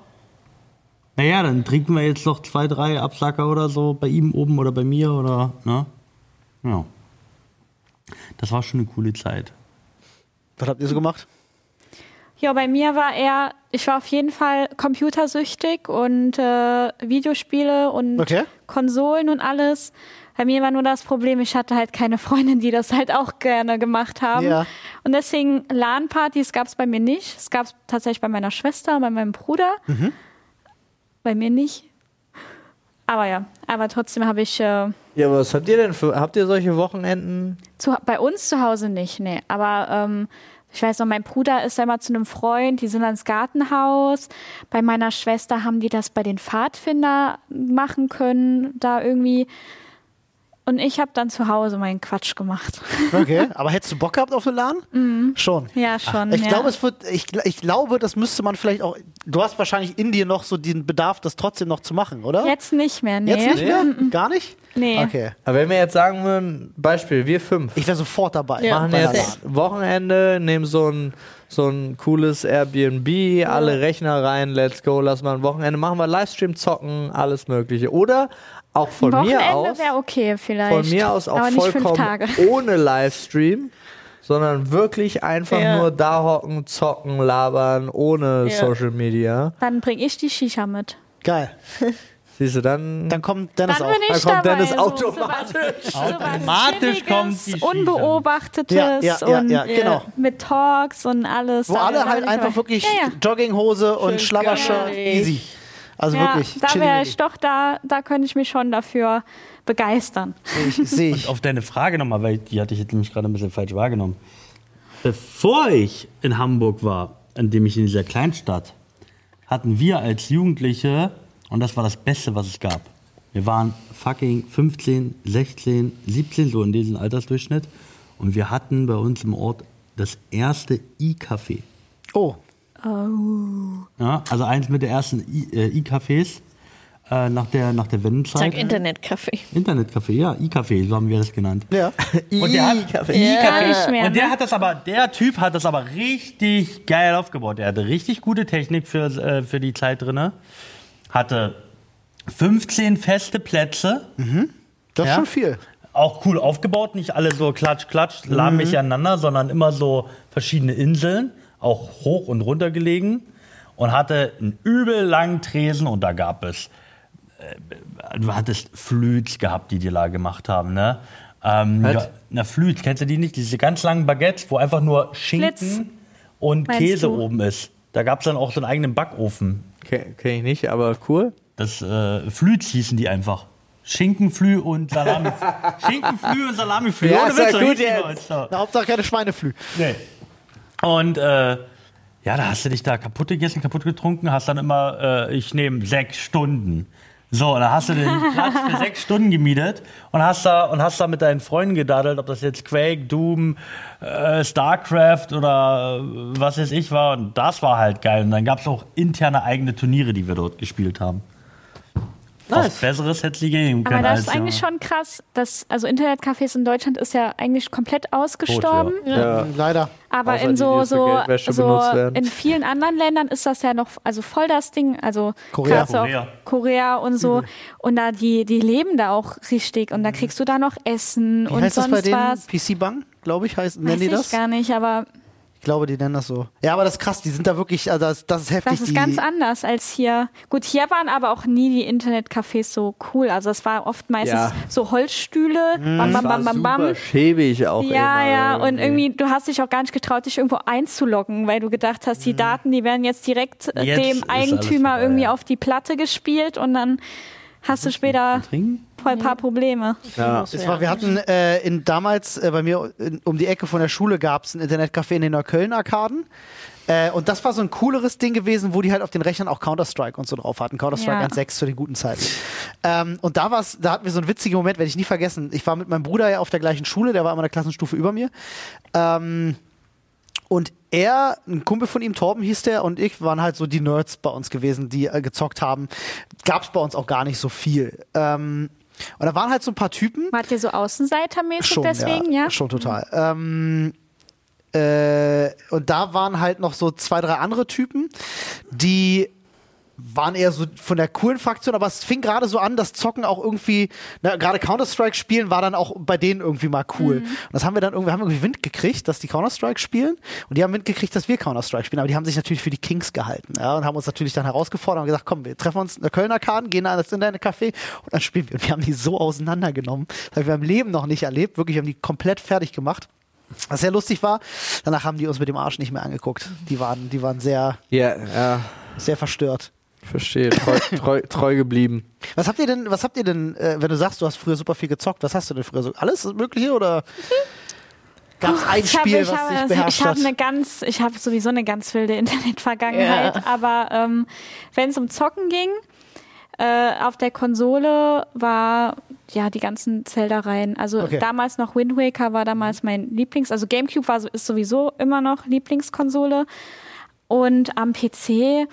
naja, dann trinken wir jetzt noch zwei, drei Absacker oder so bei ihm oben oder bei mir oder, ne? Ja. Das war schon eine coole Zeit. Was habt ihr so gemacht? Ja, bei mir war eher, ich war auf jeden Fall computersüchtig und äh, Videospiele und Okay. Konsolen und alles. Bei mir war nur das Problem, ich hatte halt keine Freundin, die das halt auch gerne gemacht haben. Ja. Und deswegen LAN-Partys gab es bei mir nicht. Es gab es tatsächlich bei meiner Schwester, bei meinem Bruder. Mhm. Bei mir nicht. Aber ja, aber trotzdem habe ich äh, Ja, was habt ihr denn für, habt ihr solche Wochenenden? zu, bei uns zu Hause nicht, nee. Aber ähm, ich weiß noch, mein Bruder ist einmal zu einem Freund, die sind ans Gartenhaus. Bei meiner Schwester haben die das bei den Pfadfinder machen können, da irgendwie. Und ich habe dann zu Hause meinen Quatsch gemacht. Okay. Aber hättest du Bock gehabt auf den Laden? Schon. Ja, schon. Ich ja. glaube, es wird, ich, ich glaube, das müsste man vielleicht auch. Du hast wahrscheinlich in dir noch so den Bedarf, das trotzdem noch zu machen, oder? Jetzt nicht mehr, nee. Jetzt nicht mehr? Gar nicht? Nee. Okay. Aber wenn wir jetzt sagen würden, Beispiel, wir fünf Ich wäre sofort dabei. Ja. machen jetzt Wochenende, nehmen so ein, so ein cooles Airbnb, alle Rechner rein, let's go, lass mal ein Wochenende, machen wir Livestream, zocken, alles mögliche. Oder auch von mir Wochenende aus, wäre okay vielleicht. von mir aus auch vollkommen ohne Livestream, sondern wirklich einfach Ja. nur da hocken, zocken, labern, ohne Ja. Social Media. Dann bringe ich die Shisha mit. Geil. Siehst du, dann, Dann kommt Dennis Dann auch. bin ich Dann kommt dabei. Dennis so, automatisch. Sowas, Automatisch kommt die Shisha. Unbeobachtetes Ja, ja, ja, und ja, genau. mit Talks und alles. Wo alle halt einfach wirklich Ja, ja. Jogginghose und Schön Schlabbershirt. geil. Easy. Also ja, wirklich. da wäre ich doch da, da könnte ich mich schon dafür begeistern. Sehe ich. Seh ich. Auf deine Frage nochmal, weil die hatte ich jetzt nämlich gerade ein bisschen falsch wahrgenommen. Bevor ich in Hamburg war, in dem ich in dieser Kleinstadt, hatten wir als Jugendliche, und das war das Beste, was es gab. Wir waren fucking 15, 16, 17, so in diesem Altersdurchschnitt. Und wir hatten bei uns im Ort das erste I-Café. Oh, Ja, also eins mit der ersten I- äh, I-Cafés äh, nach der, nach der Wendenzeit. Sag Internetcafé. Internetcafé, ja, I-Café, so haben wir das genannt. ja. Und der hat, Gar nicht mehr. und der ne? hat das aber, der Typ hat das aber richtig geil aufgebaut. Er hatte richtig gute Technik für, äh, für die Zeit drinne. Hatte 15 feste Plätze. Das ist Ja? schon viel. Auch cool aufgebaut, nicht alle so klatsch, klatsch, lahmig aneinander, sondern immer so verschiedene Inseln, auch hoch und runter gelegen. Und hatte einen übel langen Tresen und da gab es äh, du hattest Flüts gehabt, die die da gemacht haben, ne? Ähm, ja, na, Flüts, kennst du die nicht? Diese ganz langen Baguettes, wo einfach nur Schinken Flitz. und Meinst Käse du? oben ist. Da gab es dann auch so einen eigenen Backofen. Kenn kenn ich nicht, aber cool. Das äh, Flüts hießen die einfach. Schinkenflü und Salami. Schinkenflü und Salamiflü. Ja, Ohne Witz, gut jetzt. Na, Hauptsache keine Schweineflü. Nee. Und äh, ja, da hast du dich da kaputt gegessen, kaputt getrunken, hast dann immer, äh, ich nehme sechs Stunden. So, und dann hast du den Platz für sechs Stunden gemietet und hast da und hast da mit deinen Freunden gedadelt, ob das jetzt Quake, Doom, äh, StarCraft oder äh, was weiß ich war. Und das war halt geil. Und dann gab es auch interne eigene Turniere, die wir dort gespielt haben. Was Besseres hätte es nie geben können. Aber das als, ist eigentlich ja. schon krass. dass also Internetcafés in Deutschland ist ja eigentlich komplett ausgestorben. Ja. Leider. Aber Außer in die, so, die so, so in vielen anderen Ländern ist das ja noch also voll das Ding. Also Korea. gerade so auch Korea. Korea und so. Und da die, die leben da auch richtig. Und da kriegst du da noch Essen Wie und heißt das sonst bei denen? was. PC Bang, glaube ich, heißt, Weiß nennen die ich das? gar nicht, aber Ich glaube, die nennen das so. Ja, aber das ist krass, die sind da wirklich, also das, das ist heftig. das ist ganz anders als hier. Gut, hier waren aber auch nie die Internetcafés so cool. Also es war oft meistens Ja. so Holzstühle, bam, bam, War bam, bam, bam. super schäbig auch Ja, immer ja, und irgendwie, du hast dich auch gar nicht getraut, dich irgendwo einzuloggen, weil du gedacht hast, die Daten, die werden jetzt direkt äh, Jetzt ist dem alles Eigentümer vorbei, irgendwie ja. auf die Platte gespielt und dann hast du später voll ein paar Probleme. Ja. Es war, wir hatten äh, in, damals äh, bei mir in, um die Ecke von der Schule gab es ein Internetcafé in den Neukölln-Arkaden. Äh, und das war so ein cooleres Ding gewesen, wo die halt auf den Rechnern auch Counter-Strike und so drauf hatten. Counter-Strike Ja. 1.6 zu den guten Zeiten. ähm, und da war's, da hatten wir so einen witzigen Moment, werde ich nie vergessen. Ich war mit meinem Bruder ja auf der gleichen Schule, der war immer eine Klassenstufe über mir. Ähm, Und er, ein Kumpel von ihm, Torben hieß der, und ich waren halt so die Nerds bei uns gewesen, die äh, gezockt haben. Gab es bei uns auch gar nicht so viel. Ähm, und da waren halt so ein paar Typen. Wart ihr so außenseitermäßig Schon, deswegen, ja? Schon total. Ähm, äh, und da waren halt noch so zwei, drei andere Typen, die waren eher so von der coolen Fraktion, aber es fing gerade so an, das Zocken auch irgendwie, na, gerade Counter-Strike spielen war dann auch bei denen irgendwie mal cool. Und das haben wir dann irgendwie, haben irgendwie Wind gekriegt, dass die Counter-Strike spielen und die haben Wind gekriegt, dass wir Counter-Strike spielen, aber die haben sich natürlich für die Kings gehalten ja, und haben uns natürlich dann herausgefordert und gesagt, komm, wir treffen uns in der Kölner Karten, gehen in das Café und dann spielen wir. Und wir haben die so auseinandergenommen. Das haben wir im Leben noch nicht erlebt. Wirklich, wir haben die komplett fertig gemacht. Was sehr lustig war, danach haben die uns mit dem Arsch nicht mehr angeguckt. Die waren, die waren sehr, Ja, ja, sehr verstört. Verstehe. Treu, treu, treu geblieben. Was habt ihr denn, was habt ihr denn, äh, wenn du sagst, du hast früher super viel gezockt, was hast du denn früher so? Alles Mögliche oder gab es ein Ich habe, Spiel, ich was habe, dich beherrscht ich habe eine ganz, ich habe sowieso eine ganz wilde Internetvergangenheit, Ja. aber ähm, wenn es um Zocken ging, äh, auf der Konsole war ja die ganzen Zelda-Reihen. Also Okay. damals noch Wind Waker war damals mein Lieblings, also GameCube war so, ist sowieso immer noch Lieblingskonsole und am PC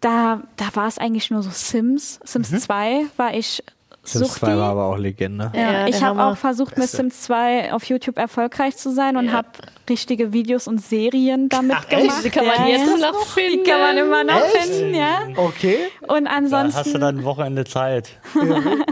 da, da war es eigentlich nur so Sims. Sims Mhm. 2 war ich Sims Suchti. 2 war aber auch Legende. Ja, Ja, ich habe auch versucht, mit Sims 2 auf YouTube erfolgreich zu sein und Ja. habe richtige Videos und Serien damit Ach, echt? gemacht. Die kann man ja, jetzt noch finden. Die kann man immer noch Echt? finden, ja. Okay. Und Da ansonsten. hast du dann ein Wochenende Zeit.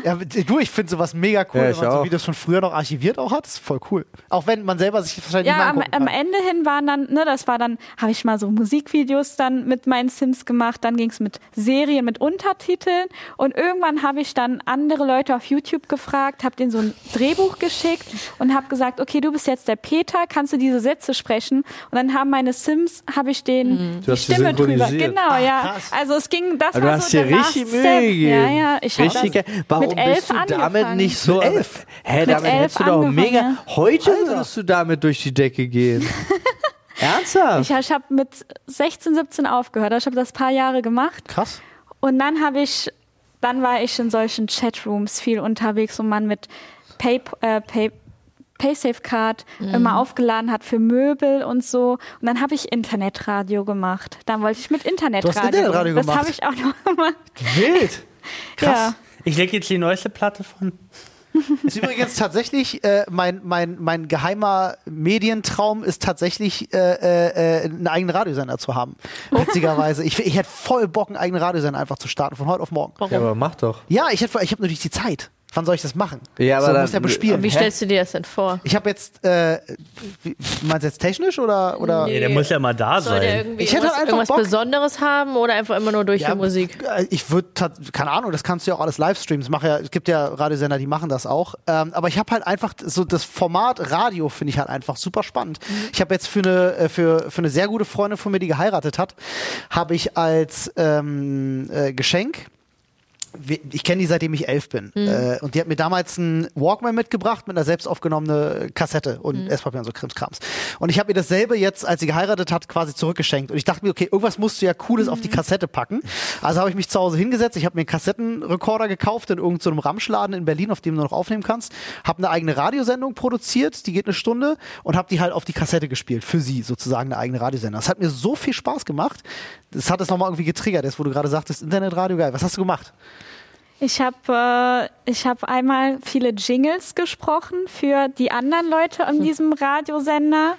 Ja, du, ich finde sowas mega cool, Ja, wenn man so auch. Videos von früher noch archiviert auch hat. Das ist voll cool. Auch wenn man selber sich wahrscheinlich ja, nicht am, am. Ende hin waren dann, ne, das war dann, habe ich mal so Musikvideos dann mit meinen Sims gemacht, dann ging es mit Serien mit Untertiteln und irgendwann habe ich dann andere Leute auf YouTube gefragt, habe denen so ein Drehbuch geschickt und habe gesagt, okay, du bist jetzt der Peter, kannst du diese Sätze sprechen? Und dann haben meine Sims, habe ich denen Du die Stimme drüber. Genau, ja. krass. Also es ging, das du war hast so dir der richtig Mühe gegeben. Ja, ja, ich Richtig das. Warum mit elf bist du damit angefangen. nicht so. Mit elf? Hä, Mit damit elf hättest du doch mega. ja. Heute würdest du damit durch die Decke gehen. Ernsthaft? Ich, ich habe mit 16, 17 aufgehört. Ich habe das paar Jahre gemacht. Krass. Und dann habe ich, dann war ich in solchen Chatrooms viel unterwegs, wo man mit Pay, äh, Pay, Paysafecard immer aufgeladen hat für Möbel und so. Und dann habe ich Internetradio gemacht. Dann wollte ich mit Internetradio. Internetradio Das gemacht? habe ich auch noch gemacht. Wild. Krass. Ja. Ich lege jetzt die neueste Platte von. Ist übrigens tatsächlich äh, mein, mein, mein geheimer Medientraum ist tatsächlich äh, äh, äh, einen eigenen Radiosender zu haben. Witzigerweise. Ich, ich hätte voll Bock, einen eigenen Radiosender einfach zu starten, von heute auf morgen. Ja, aber mach doch. Ja, ich, hätte- ich habe natürlich die Zeit. Wann soll ich das machen? Ja, aber so, dann- muss ja bespielen. Wie Hä? stellst du dir das denn vor? Ich habe jetzt, äh, wie, meinst du jetzt technisch oder? oder? Nee. Der muss ja mal da Soll sein. Ich hätte irgendwas, einfach irgendwas Bock. Besonderes haben oder einfach immer nur durch Ja, die Musik? äh, Ich würde, keine Ahnung, das kannst du ja auch alles Livestreamen. Es, mach ja, es gibt ja Radiosender, die machen das auch. Ähm, aber ich habe halt einfach so das Format Radio finde ich halt einfach super spannend. Ich habe jetzt für eine, äh, für, für eine sehr gute Freundin von mir, die geheiratet hat, habe ich als ähm, äh, Geschenk ich kenne die seitdem ich elf bin. Äh, und die hat mir damals einen Walkman mitgebracht mit einer selbst aufgenommene Kassette und Esspapier und so Krimskrams. Und ich habe ihr dasselbe jetzt, als sie geheiratet hat, quasi zurückgeschenkt. Und ich dachte mir, okay, irgendwas musst du ja Cooles auf die Kassette packen. Also habe ich mich zu Hause hingesetzt. Ich habe mir einen Kassettenrekorder gekauft in irgendeinem so Ramschladen in Berlin, auf dem du noch aufnehmen kannst. Habe eine eigene Radiosendung produziert, die geht eine Stunde und habe die halt auf die Kassette gespielt. Für sie sozusagen eine eigene Radiosendung. Das hat mir so viel Spaß gemacht. Das hat es nochmal irgendwie getriggert, jetzt wo du gerade sagtest, Internetradio, geil. Was hast du gemacht? Ich habe äh, ich hab einmal viele Jingles gesprochen für die anderen Leute an diesem Radiosender.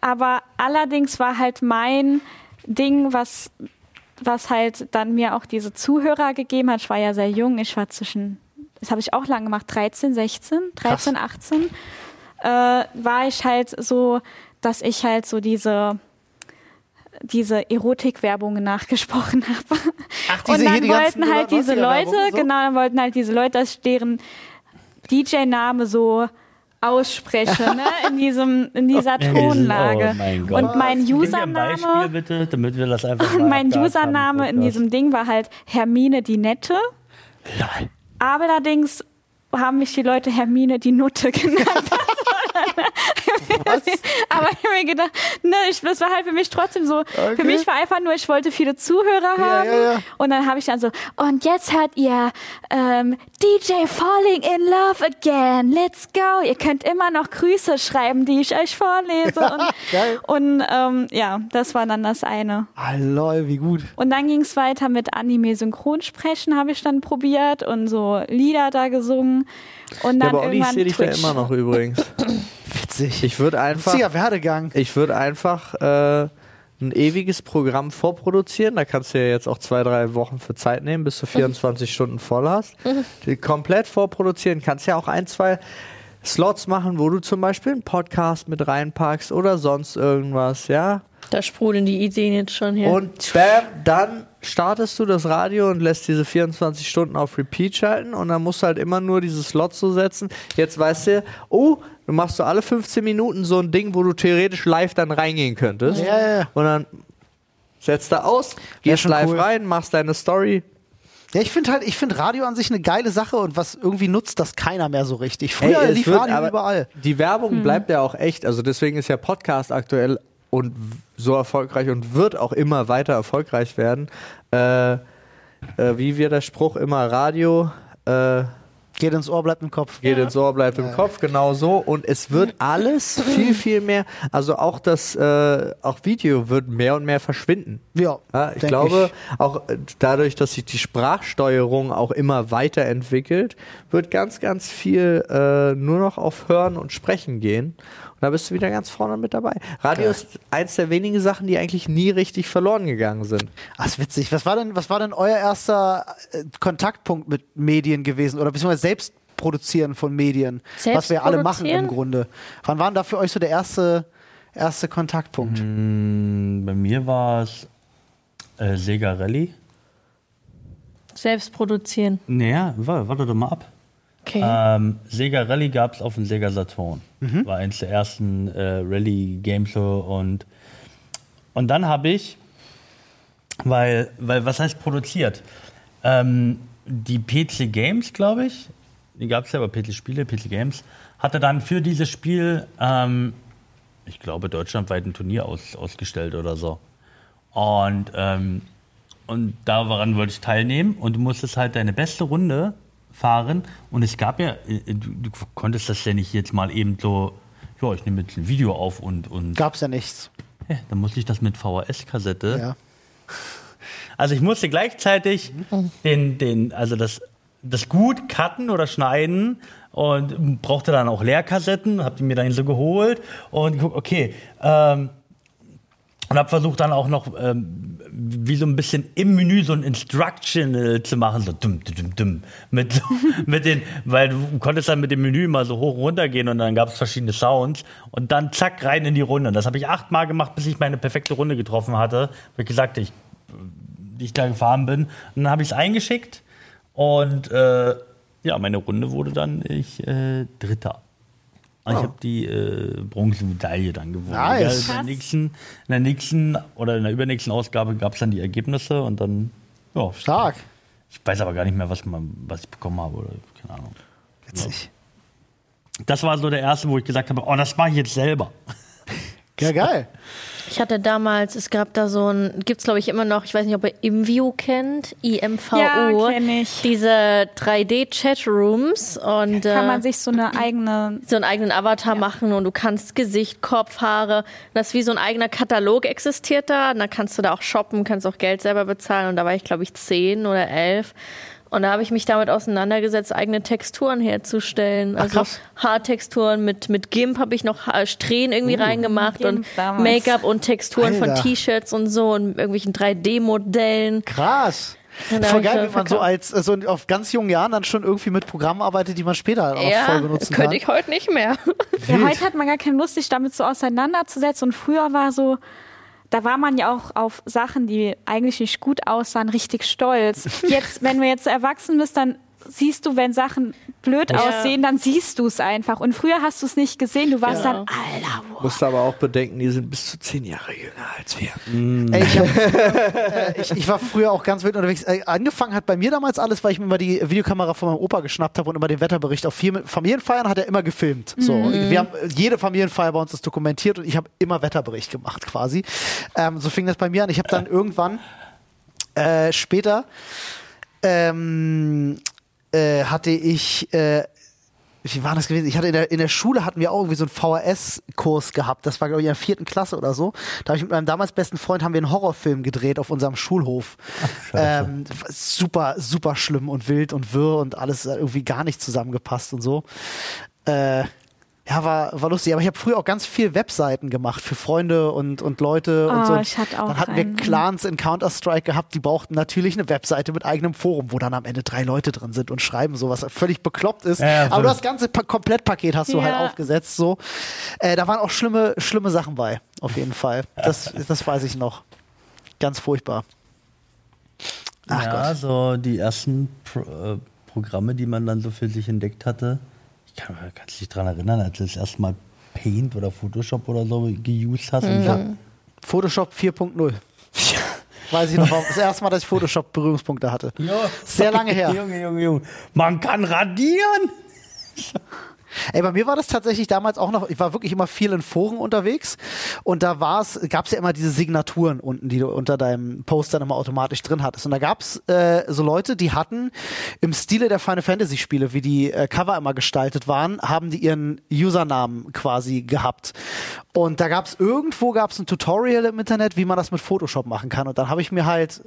Aber allerdings war halt mein Ding, was, was halt dann mir auch diese Zuhörer gegeben hat. Ich war ja sehr jung, ich war zwischen, das habe ich auch lange gemacht, 13, 16, 13, 18. Äh, war ich halt so, dass ich halt so diese diese Erotikwerbungen nachgesprochen habe. Ach, Und diese hier, dann wollten halt diese 90er Leute, und so? genau, dann wollten halt diese Leute, dass ich deren DJ-Name so ausspreche, ne? in, diesem, in dieser Oh Tonlage. mein Gott. Und mein ein Beispiel Username, bitte, damit wir das einfach und mein haben Username in diesem Ding war halt Hermine die Nette. Podcast. Allerdings haben mich die Leute Hermine die Nutte genannt. Was? Aber ich habe mir gedacht, ne, ich, das war halt für mich trotzdem so. Okay. Für mich war einfach nur, ich wollte viele Zuhörer Ja, haben. ja, ja. Und dann habe ich dann so, und jetzt hört ihr ähm, DJ Falling in Love Again. Let's go. Ihr könnt immer noch Grüße schreiben, die ich euch vorlese. Und, und ähm, ja, das war dann das eine. Ah, lol, wie gut. Und dann ging es weiter mit Anime-Synchronsprechen, habe ich dann probiert und so Lieder da gesungen. Und Ja, dann aber Olli, ich sehe dich da immer noch übrigens. Witzig. Ich würde einfach, Witziger Werdegang. ich würde einfach äh, ein ewiges Programm vorproduzieren. Da kannst du ja jetzt auch zwei, drei Wochen für Zeit nehmen, bis du 24 Stunden voll hast. Die komplett vorproduzieren. Kannst ja auch ein, zwei Slots machen, wo du zum Beispiel einen Podcast mit reinpackst oder sonst irgendwas, ja. Da sprudeln die Ideen jetzt schon her. Und bam, dann startest du das Radio und lässt diese 24 Stunden auf Repeat schalten und dann musst du halt immer nur dieses Slot so setzen. Jetzt weißt du, oh, du machst so alle 15 Minuten so ein Ding, wo du theoretisch live dann reingehen könntest. Ja, ja, ja. Und dann setzt du aus, gehst live cool. rein, machst deine Story. Ja, ich finde halt, ich finde Radio an sich eine geile Sache und was irgendwie nutzt das keiner mehr so richtig. Früher Ey, lief wird Radio aber- überall. Die Werbung bleibt ja auch echt. Also deswegen ist ja Podcast aktuell und so erfolgreich und wird auch immer weiter erfolgreich werden. Äh, äh, wie wir der Spruch immer Radio äh, Geht ins Ohr, bleibt im Kopf. geht ins Ohr, bleibt im Kopf, genau so. Und es wird alles viel, viel mehr, also auch das, äh, auch Video wird mehr und mehr verschwinden. Ja, Ja, ich glaube, auch äh, dadurch, dass sich die Sprachsteuerung auch immer weiterentwickelt, wird ganz, ganz viel äh, nur noch auf Hören und Sprechen gehen. Da bist du wieder ganz vorne mit dabei. Radio Geil. ist eins der wenigen Sachen, die eigentlich nie richtig verloren gegangen sind. Ach, ist witzig. Was war denn, was war denn euer erster äh, Kontaktpunkt mit Medien gewesen oder beziehungsweise Selbstproduzieren von Medien? was wir alle machen im? Grunde. Wann war denn da für euch so der erste, erste Kontaktpunkt? Mm, Bei mir war es äh, Sega Rally. Selbst produzieren. Naja, wa- warte doch mal ab. Okay. Ähm, Sega Rally gab es auf dem Sega Saturn. War eins der ersten äh, Rally-Games und, und dann habe ich, weil, weil, was heißt produziert? Ähm, die PC Games, glaube ich, die gab es ja, aber PC Spiele, PC Games, hatte dann für dieses Spiel, ähm, ich glaube, deutschlandweit ein Turnier aus, ausgestellt oder so. Und, ähm, und daran wollte ich teilnehmen und du musstest halt deine beste Runde fahren und es gab ja, äh, du, du konntest das ja nicht jetzt mal eben so, ja, ich nehme jetzt ein Video auf und, und Gab's ja nichts. ja, dann musste ich das mit VHS-Kassette. Ja. Also ich musste gleichzeitig den, den, also das, das gut cutten oder schneiden und brauchte dann auch Leerkassetten, hab die mir dann so geholt und geguckt, okay, ähm, und habe versucht dann auch noch ähm, wie so ein bisschen im Menü so ein Instructional zu machen, so dumm, dumm, dumm, mit, mit den, weil du konntest dann mit dem Menü mal so hoch und runter gehen und dann gab es verschiedene Sounds und dann zack rein in die Runde. Und das habe ich achtmal gemacht, bis ich meine perfekte Runde getroffen hatte. Wie gesagt, ich, die ich da gefahren bin. Und dann habe ich es eingeschickt und äh, ja, meine Runde wurde dann ich äh, Dritter. Und ich habe die äh, Bronzemedaille dann gewonnen. Nice. Ja, in, der nächsten, in der nächsten oder in der übernächsten Ausgabe gab es dann die Ergebnisse und dann, ja, Stark. ich weiß aber gar nicht mehr, was, man, was ich bekommen habe oder keine Ahnung. Witzig. Das war so der erste, wo ich gesagt habe, oh, das mache ich jetzt selber. Ja, geil. Ich hatte damals, es gab da so ein, gibt's glaube ich immer noch, ich weiß nicht, ob ihr Imview kennt, IMVO. Ja, kenn ich. Diese 3D-Chatrooms und Kann äh, man sich so eine eigene so einen eigenen Avatar machen und du kannst Gesicht, Kopf, Haare, das ist wie so ein eigener Katalog existiert da. Und da kannst du da auch shoppen, kannst auch Geld selber bezahlen und da war ich glaube ich zehn oder elf. Und da habe ich mich damit auseinandergesetzt, eigene Texturen herzustellen. also krass. Haartexturen mit, mit GIMP habe ich noch Ha- Strähnen irgendwie reingemacht GIMP und. Make-up und Texturen von Alter. T-Shirts und so und irgendwelchen 3D-Modellen. Krass. Da Voll geil, wenn man so als äh, so auf ganz jungen Jahren dann schon irgendwie mit Programmen arbeitet, die man später auch Ja, voll benutzen könnte kann. ich heute nicht mehr. Ja, heute hat man gar keine Lust, sich damit so auseinanderzusetzen. Und früher war so, da war man ja auch auf Sachen, die eigentlich nicht gut aussahen, richtig stolz. Jetzt, wenn du jetzt erwachsen bist, dann siehst du, wenn Sachen blöd aussehen, dann siehst du es einfach. Und früher hast du es nicht gesehen. Du warst Ja. dann, Alter, wow. Musst aber auch bedenken, die sind bis zu zehn Jahre jünger als wir. Ey, ich, hab, äh, ich, ich war früher auch ganz wild unterwegs. Äh, angefangen hat bei mir damals alles, weil ich mir immer die Videokamera von meinem Opa geschnappt habe und immer den Wetterbericht auf vier Familienfeiern hat er immer gefilmt. So, wir haben jede Familienfeier bei uns ist dokumentiert und ich habe immer Wetterbericht gemacht quasi. Ähm, so fing das bei mir an. Ich habe dann irgendwann äh, später ähm, äh, hatte ich äh, wie war das gewesen? Ich hatte in der, in der Schule hatten wir auch irgendwie so einen VHS-Kurs gehabt. Das war, glaube ich, in der vierten Klasse oder so. Da habe ich mit meinem damals besten Freund haben wir einen Horrorfilm gedreht auf unserem Schulhof. ähm, super, super schlimm und wild und wirr und alles irgendwie gar nicht zusammengepasst und so. Äh, ja, war, war lustig. Aber ich habe früher auch ganz viel Webseiten gemacht für Freunde und, und Leute und Oh, so. ich hatte auch dann hatten wir einen. Clans in Counter-Strike gehabt, die brauchten natürlich eine Webseite mit eigenem Forum, wo dann am Ende drei Leute drin sind und schreiben, so was völlig bekloppt ist. Ja, ja, Aber das ganze pa Komplettpaket hast du Ja. halt aufgesetzt. So. Äh, da waren auch schlimme, schlimme Sachen bei, auf jeden Fall. Das, das weiß ich noch. Ganz furchtbar. Ach ja, Gott. so die ersten Pro äh, Programme, die man dann so für sich entdeckt hatte. Ich kann mich nicht dran erinnern, als du das erste Mal Paint oder Photoshop oder so geused hast. Und so. Photoshop 4.0. Weiß ich noch, warum- das erste Mal, dass ich Photoshop Berührungspunkte hatte. Ja. Sehr lange her. Junge, Junge, Junge. Man kann radieren. Ey, bei mir war das tatsächlich damals auch noch, ich war wirklich immer viel in Foren unterwegs und da war's, gab's ja immer diese Signaturen unten, die du unter deinem Post dann immer automatisch drin hattest. Und da gab's äh, so Leute, die hatten im Stile der Final Fantasy Spiele, wie die äh, Cover immer gestaltet waren, haben die ihren Usernamen quasi gehabt. Und da gab's irgendwo gab's ein Tutorial im Internet, wie man das mit Photoshop machen kann. Und dann habe ich mir halt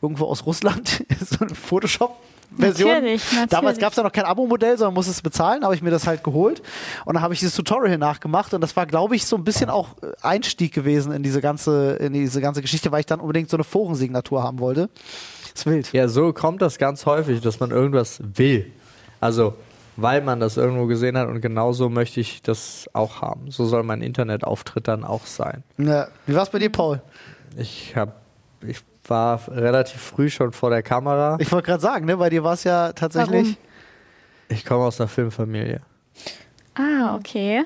irgendwo aus Russland so eine Photoshop Version. Natürlich, natürlich. Damals gab es ja noch kein Abo-Modell, sondern musste es bezahlen, habe ich mir das halt geholt und dann habe ich dieses Tutorial nachgemacht und das war, glaube ich, so ein bisschen auch äh, Einstieg gewesen in diese ganze, in diese ganze Geschichte, weil ich dann unbedingt so eine Forensignatur haben wollte. Ist wild. Ja, so kommt das ganz häufig, dass man irgendwas will. Also, weil man das irgendwo gesehen hat und genauso möchte ich das auch haben. So soll mein Internetauftritt dann auch sein. Ja. Wie war's bei dir, Paul? Ich habe ich war relativ früh schon vor der Kamera. Ich wollte gerade sagen, ne, bei dir war es ja tatsächlich. Warum? Ich komme aus einer Filmfamilie Ah, okay.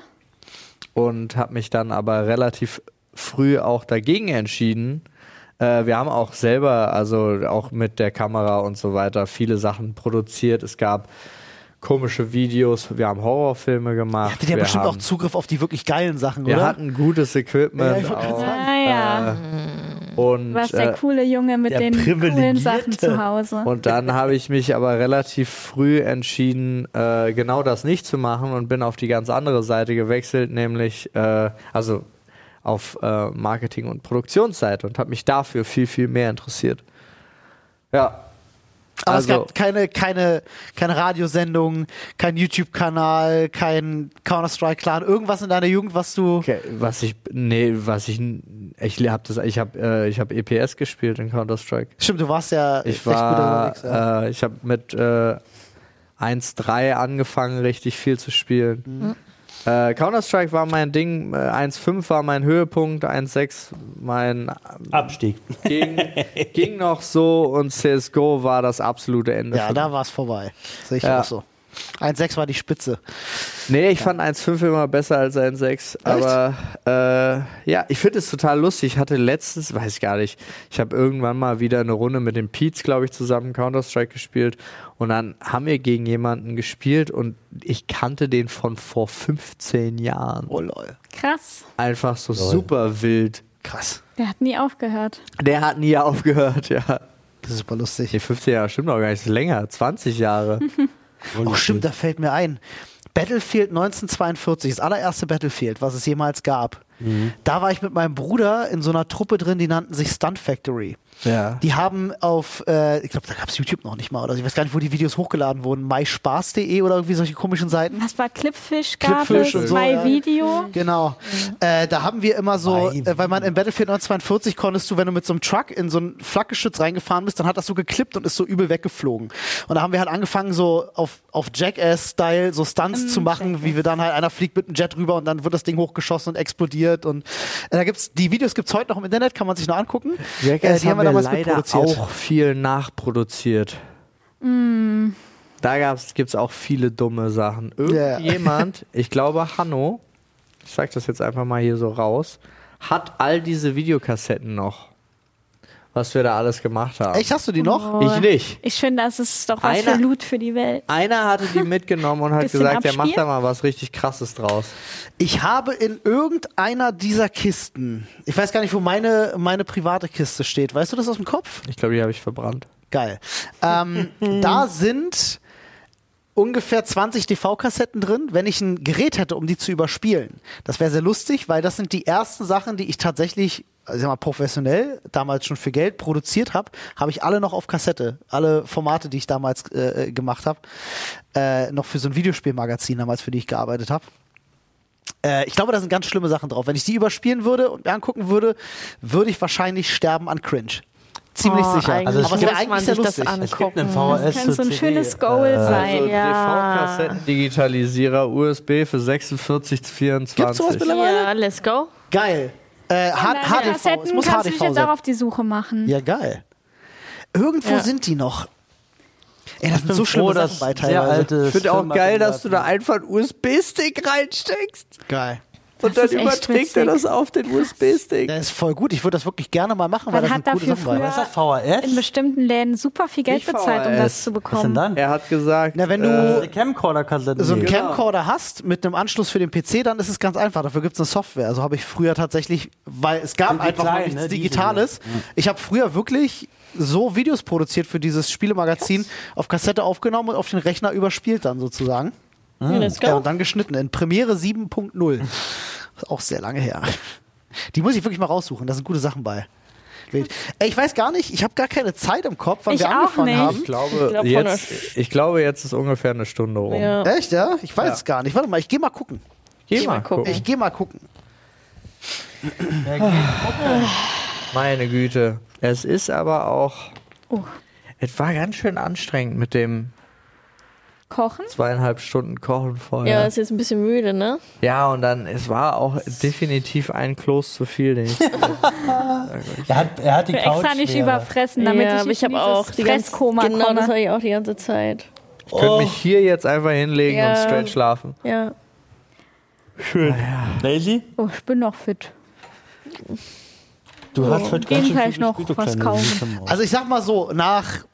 und habe mich dann aber relativ früh auch dagegen entschieden. Äh, wir haben auch selber, also auch mit der Kamera und so weiter, viele Sachen produziert. Es gab komische Videos, wir haben Horrorfilme gemacht. Hattet ihr wir bestimmt auch haben, Zugriff auf die wirklich geilen Sachen, Wir oder? hatten gutes Equipment. Ja, ich wollte gerade auch, sagen. Ah ja. Und, Du warst der äh, coole Junge mit den coolen. Sachen zu Hause. Und dann habe ich mich aber relativ früh entschieden, äh, genau das nicht zu machen und bin auf die ganz andere Seite gewechselt, nämlich äh, also auf äh, Marketing- und Produktionsseite und habe mich dafür viel, viel mehr interessiert. Ja. Aber also, es gab keine, keine, keine Radiosendung, kein YouTube-Kanal, kein Counter-Strike-Clan, irgendwas in deiner Jugend, was du. okay, was ich, nee, was ich, ich habe das, ich habe, äh, ich habe EPS gespielt in Counter Strike. Stimmt, du warst ja Ich war, unterwegs. Ja. äh, ich habe mit äh, 1.3 angefangen, richtig viel zu spielen. Mhm. Äh, Counter-Strike war mein Ding, äh, 1.5 war mein Höhepunkt, 1.6 mein Abstieg. ging, ging noch so und CSGO war das absolute Ende. ja, da war es vorbei. Sehe ich Ja. auch so. 1,6 war die Spitze. Nee, ich fand 1.5 immer besser als 1.6. Aber äh, ja, ich finde es total lustig. Ich hatte letztens, weiß ich gar nicht, ich habe irgendwann mal wieder eine Runde mit den Peets, glaube ich, zusammen Counter-Strike gespielt. Und dann haben wir gegen jemanden gespielt und ich kannte den von vor 15 Jahren. Oh lol. Krass. Einfach so super wild. Krass. Der hat nie aufgehört. Der hat nie aufgehört, ja. Das ist super lustig. Nee, 15 Jahre stimmt auch gar nicht, ist länger, 20 Jahre. Oh, stimmt, da fällt mir ein. Battlefield 1942, das allererste Battlefield, was es jemals gab. Da war ich mit meinem Bruder in so einer Truppe drin, die nannten sich Stunt Factory. Ja. Die haben auf, äh, ich glaube, da gab es YouTube noch nicht mal, oder so. ich weiß gar nicht, wo die Videos hochgeladen wurden, myspaß.de oder irgendwie solche komischen Seiten. Was war Clipfish? Gab Clipfish es und so, zwei ja. Video? Genau. Äh, da haben wir immer so, äh, weil man in Battlefield 1942 konntest du, wenn du mit so einem Truck in so ein Flakgeschütz reingefahren bist, dann hat das so geklippt und ist so übel weggeflogen. Und da haben wir halt angefangen, so auf, auf Jackass-Style so Stunts zu machen, wie wir dann halt, einer fliegt mit einem Jet rüber und dann wird das Ding hochgeschossen und explodiert. Und äh, da gibt's, die Videos gibt's heute noch im Internet, kann man sich noch angucken. Jackass äh, die haben wir damals leider auch viel nachproduziert. Da gibt es auch viele dumme Sachen. Irgendjemand, ich glaube Hanno, ich sag das jetzt einfach mal hier so raus, hat all diese Videokassetten noch. Was wir da alles gemacht haben. Echt, hast du die noch? Ich nicht. Ich finde, das ist doch was Einer- für Loot für die Welt. Einer hatte die mitgenommen und hat gesagt, der macht da mal was richtig krasses draus. Ich habe in irgendeiner dieser Kisten, ich weiß gar nicht, wo meine, meine private Kiste steht. Weißt du das aus dem Kopf? Ich glaube, die habe ich verbrannt. Geil. Ähm, da sind ungefähr 20 DV-Kassetten drin, wenn ich ein Gerät hätte, um die zu überspielen. Das wäre sehr lustig, weil das sind die ersten Sachen, die ich tatsächlich, ich sag mal, professionell, damals schon für Geld produziert habe, habe ich alle noch auf Kassette. Alle Formate, die ich damals äh, äh, gemacht habe, äh, noch für so ein Videospielmagazin damals, für die ich gearbeitet habe. Äh, ich glaube, da sind ganz schlimme Sachen drauf. Wenn ich die überspielen würde und mir angucken würde, würde ich wahrscheinlich sterben an Cringe. Ziemlich Oh, sicher. Also es Aber es wäre eigentlich sehr sich das lustig. Es gibt einen. VHS. Das könnte so ein schönes Goal äh, sein. Also Ja. DV-Kassetten-Digitalisierer, USB für 46 zu 24. Gibt's sowas mittlerweile? Ja, let's go. Geil. Äh, HDV. Es Kassetten muss kannst du dich HDV jetzt auch sein. auf die Suche machen. Ja, geil. Irgendwo Ja. sind die noch. Ey, das sind so schlimme Sachen dass bei teilweise. alte Ich finde auch geil, dass du da einfach einen USB-Stick reinsteckst Geil. Und Das dann überträgt er das auf den USB-Stick. Der ist voll gut. Ich würde das wirklich gerne mal machen, weil Man das hat dafür früher- Was ist das VHS? In bestimmten Läden super viel Geld Nicht bezahlt, um das zu Was denn bekommen. dann? Er hat gesagt, Na, wenn du Äh, Camcorder-Kassetten. so einen Genau. Camcorder hast mit einem Anschluss für den PC, dann ist es ganz einfach. Dafür gibt es eine Software. Also habe ich früher tatsächlich, weil es gab die einfach noch klein, nichts ne? Die Digitales. ja. Ich habe früher wirklich so Videos produziert für dieses Spielemagazin, auf Kassette aufgenommen und auf den Rechner überspielt dann sozusagen. Ja, let's Ja, und dann geschnitten in Premiere 7.0. ist auch sehr lange her. Die muss ich wirklich mal raussuchen. Da sind gute Sachen bei. Ich weiß gar nicht, ich habe gar keine Zeit im Kopf, wann Ich wir angefangen nicht. haben. ich glaube, Ich glaub, jetzt, ich glaube, jetzt ist ungefähr eine Stunde rum. Ja. Echt, ja? Ich weiß Ja. es gar nicht. Warte mal, ich gehe mal gucken. Geh Geh mal mal gucken. gucken. Ich gehe mal gucken. Meine Güte. Es ist aber auch. Oh. Es war ganz schön anstrengend mit dem Kochen? zweieinhalb Stunden Kochen vorher. Ja, ist jetzt ein bisschen müde, ne? Ja, und dann, es war auch definitiv ein Kloß zu viel, den ich. Er hat, er hat die Ich Couch extra nicht schwerer. überfressen, damit ja, ich nicht ich habe auch die ganze Fresskoma Genau, das komme. habe ich auch die ganze Zeit. Ich könnte mich hier jetzt einfach hinlegen Ja. und straight schlafen. Ja. Schön. Lazy? Oh, ich bin noch fit. Du hast heute Gehen ganz schön viel noch was kaufen. Also ich sag mal so, nach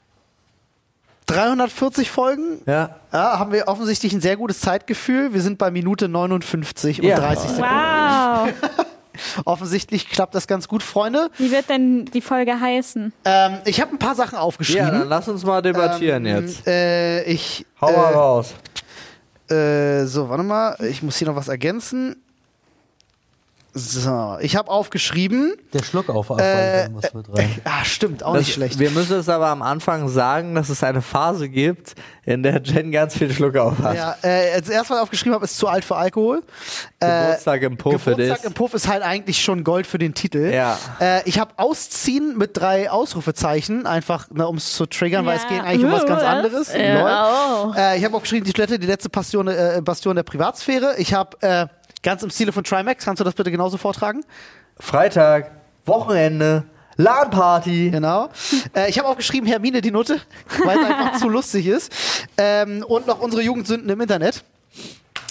340 Folgen Ja. ja, haben wir offensichtlich ein sehr gutes Zeitgefühl. Wir sind bei Minute 59 und Ja. 30 Sekunden. Wow. Offensichtlich klappt das ganz gut, Freunde. Wie wird denn die Folge heißen? Ähm, ich habe ein paar Sachen Ja, aufgeschrieben. dann lass uns mal debattieren ähm, jetzt. Äh, ich, Hau mal äh, raus. Äh, so, warte mal. Ich muss hier noch was ergänzen. So, ich habe aufgeschrieben. Der Schluck auf Äh, muss mit rein. Ah, stimmt, auch Das, nicht schlecht. Wir müssen es aber am Anfang sagen, dass es eine Phase gibt, in der Jen ganz viel Schluck auf hat. Ja, äh, als erstes, was ich aufgeschrieben habe, ist zu alt für Alkohol. Äh, Geburtstag im Puff Geburtstag ist. im Puff ist halt eigentlich schon Gold für den Titel. Ja. Äh, ich habe Ausziehen mit drei Ausrufezeichen, einfach ne, um es zu triggern, weil es Ja. geht eigentlich um was ganz Was? anderes. Ja, oh. Äh, ich habe auch geschrieben, die Toilette, die letzte Bastion, äh, Bastion der Privatsphäre. Ich habe äh, ganz im Stile von Trimax, kannst du das bitte genauso vortragen? Freitag, Wochenende, LAN-Party. Genau. Äh, ich habe auch geschrieben, Hermine die Nutte, weil es einfach zu lustig ist. Ähm, und noch unsere Jugendsünden im Internet.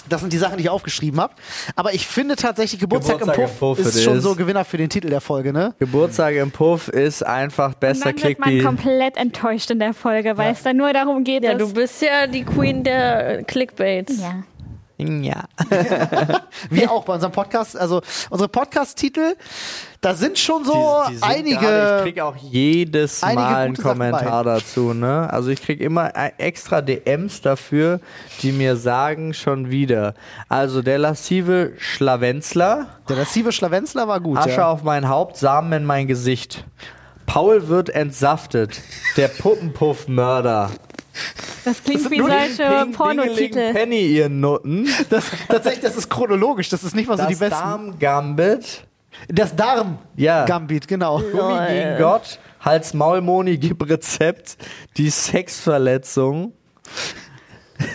Das sind die Sachen, die ich aufgeschrieben habe. Aber ich finde tatsächlich, Geburtstag, Geburtstag im im Puff, Puff, ist schon so Gewinner für den Titel der Folge, ne? Geburtstag im Puff ist einfach Und bester dann wird man komplett enttäuscht in der Folge, weil es dann nur darum geht, Ja, dass... du bist ja die Queen der Clickbaits. ja. Ja. Wie auch bei unserem Podcast. Also unsere Podcast-Titel, da sind schon so Die- die sind einige. Gerade, ich krieg auch jedes Mal einen Kommentar dazu. Ne? Also ich krieg immer äh, extra DMs dafür, die mir sagen schon wieder. Also der lassive Schlawenzler, der massive Schlawenzler war gut. Asche Ja. auf mein Haupt, Samen in mein Gesicht. Paul wird entsaftet. Der Puppenpuff-Mörder. Das klingt wie nur die solche Pornotitel. Penny, ihr Nutten. Das, tatsächlich, das ist chronologisch, das ist nicht mal so die Das besten. Darm-Gambit. das Darm Ja. Gambit, genau. Gummi gegen Gott. Hals-Maul-Moni gib Rezept. Die Sexverletzung.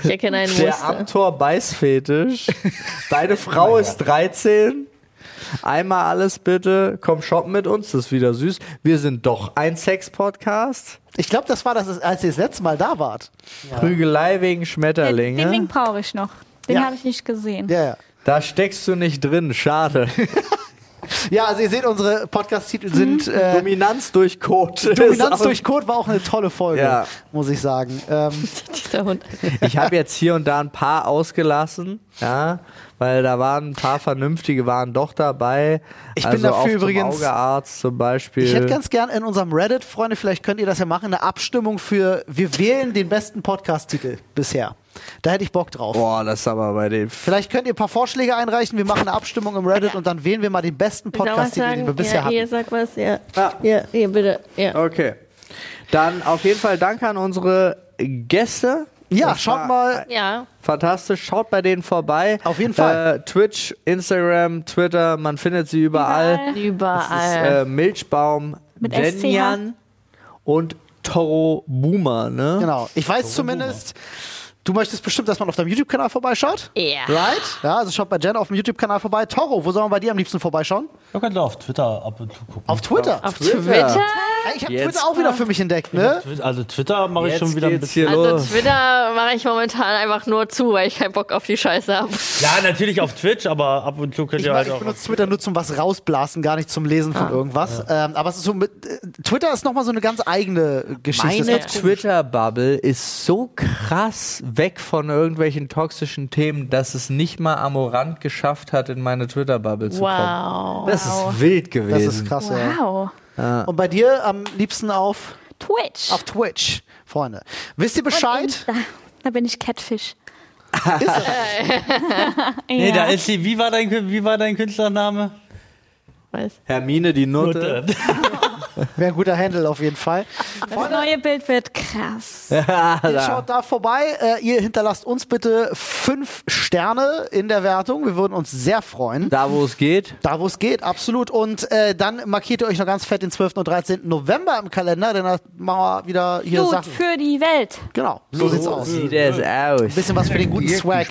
Ich erkenne ein Der Muster. Amtor Beißfetisch. Deine Frau ist 13. Einmal alles bitte, komm shoppen mit uns, das ist wieder süß. Wir sind doch ein Sex-Podcast. Ich glaube, das war das, als ihr das letzte Mal da wart. Prügelei wegen Den, Schmetterlinge. den Link brauche ich noch. Den Ja. habe ich nicht gesehen. Ja, ja. Da steckst du nicht drin, schade. Ja, also ihr seht, unsere Podcast-Titel sind äh, Dominanz durch Code. Dominanz durch Code war auch eine tolle Folge, Ja. muss ich sagen. Ähm. Ich habe jetzt hier und da ein paar ausgelassen, ja, weil da waren ein paar vernünftige waren doch dabei. Ich bin also dafür auf zum übrigens- Augearzt zum Beispiel. ich hätte ganz gern in unserem Reddit, Freunde, vielleicht könnt ihr das ja machen, eine Abstimmung für wir wählen den besten Podcast-Titel bisher. Da hätte ich Bock drauf. Boah, das ist aber bei den. Vielleicht könnt ihr ein paar Vorschläge einreichen, wir machen eine Abstimmung im Reddit und dann wählen wir mal den besten Podcast-Titel, den wir bisher Ja, hier, hatten. sag was. Ja. Ah. Ja, hier, bitte. Ja. Okay. Dann auf jeden Fall danke an unsere Gäste. Ja, Das schaut mal, Ja. Fantastisch, schaut bei denen vorbei. Auf jeden Fall. Äh, Twitch, Instagram, Twitter, man findet sie überall. Überall. Das ist äh, Milchbaum, Mit Jenjan und Toro Boomer, ne? genau. Ich weiß zumindest, du möchtest bestimmt, dass man auf deinem YouTube-Kanal vorbeischaut. Ja. Right? Ja, also schaut bei Jen auf dem YouTube-Kanal vorbei. Toro, wo soll man bei dir am liebsten vorbeischauen? Da könnt ihr auf Twitter ab und zu gucken. Auf Twitter. Auf Twitter. Ich habe Twitter auch wieder für mich entdeckt, ne? Also Twitter mache ich schon wieder ein bisschen. Also los. Twitter mache ich momentan einfach nur zu, weil ich keinen Bock auf die Scheiße habe. Ja, natürlich auf Twitch, aber ab und zu könnt Ich, ihr halt ich auch. benutze Twitter nur zum was rausblasen, gar nicht zum Lesen von irgendwas. Ähm, aber es ist so mit, äh, Twitter ist nochmal so eine ganz eigene Geschichte. Meine. Twitter-Bubble ist so krass weg von irgendwelchen toxischen Themen, dass es nicht mal Amorant geschafft hat, in meine Twitter-Bubble zu kommen. Wow. Das ist wild gewesen. Das ist krass, ja. Wow. Und bei dir am liebsten auf, Twitch. auf Twitch, Freunde. Wisst ihr Bescheid? Da, da bin ich Catfish. Ist das? Nee, Ja. da ist sie. Wie war dein, wie war dein Künstlername? Was? Hermine die Nutte. Wäre ein guter Handle auf jeden Fall. Das neue Bild wird krass. Ihr schaut da vorbei. Äh, ihr hinterlasst uns bitte fünf Sterne in der Wertung. Wir würden uns sehr freuen. Da, wo es geht. Da, wo es geht, absolut. Und äh, dann markiert ihr euch noch ganz fett den 12. und 13. November im Kalender, denn da machen wir wieder hier Gut Sachen. für die Welt. Genau, so sieht's aus. Sieht es aus. Bisschen was für den guten Swag.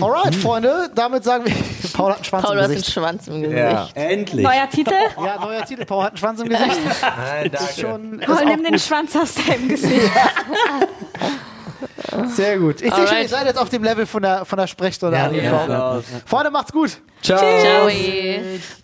Alright, Freunde, damit sagen wir, Paul hat einen Schwanz Paul, im du hast einen Gesicht. Schwanz im Gesicht. Ja. Endlich. Neuer Titel. Ja, neuer Titel, Paul hat einen Schwanz im Gesicht. Nein, Ist danke. schon ist Paul, nimm den gut. Schwanz aus deinem Gesicht. Sehr gut. Ich sehe schon, ihr seid jetzt auf dem Level von der, von der Sprechstunde angekommen. Ja. Freunde, macht's gut. Ciao. Ciao.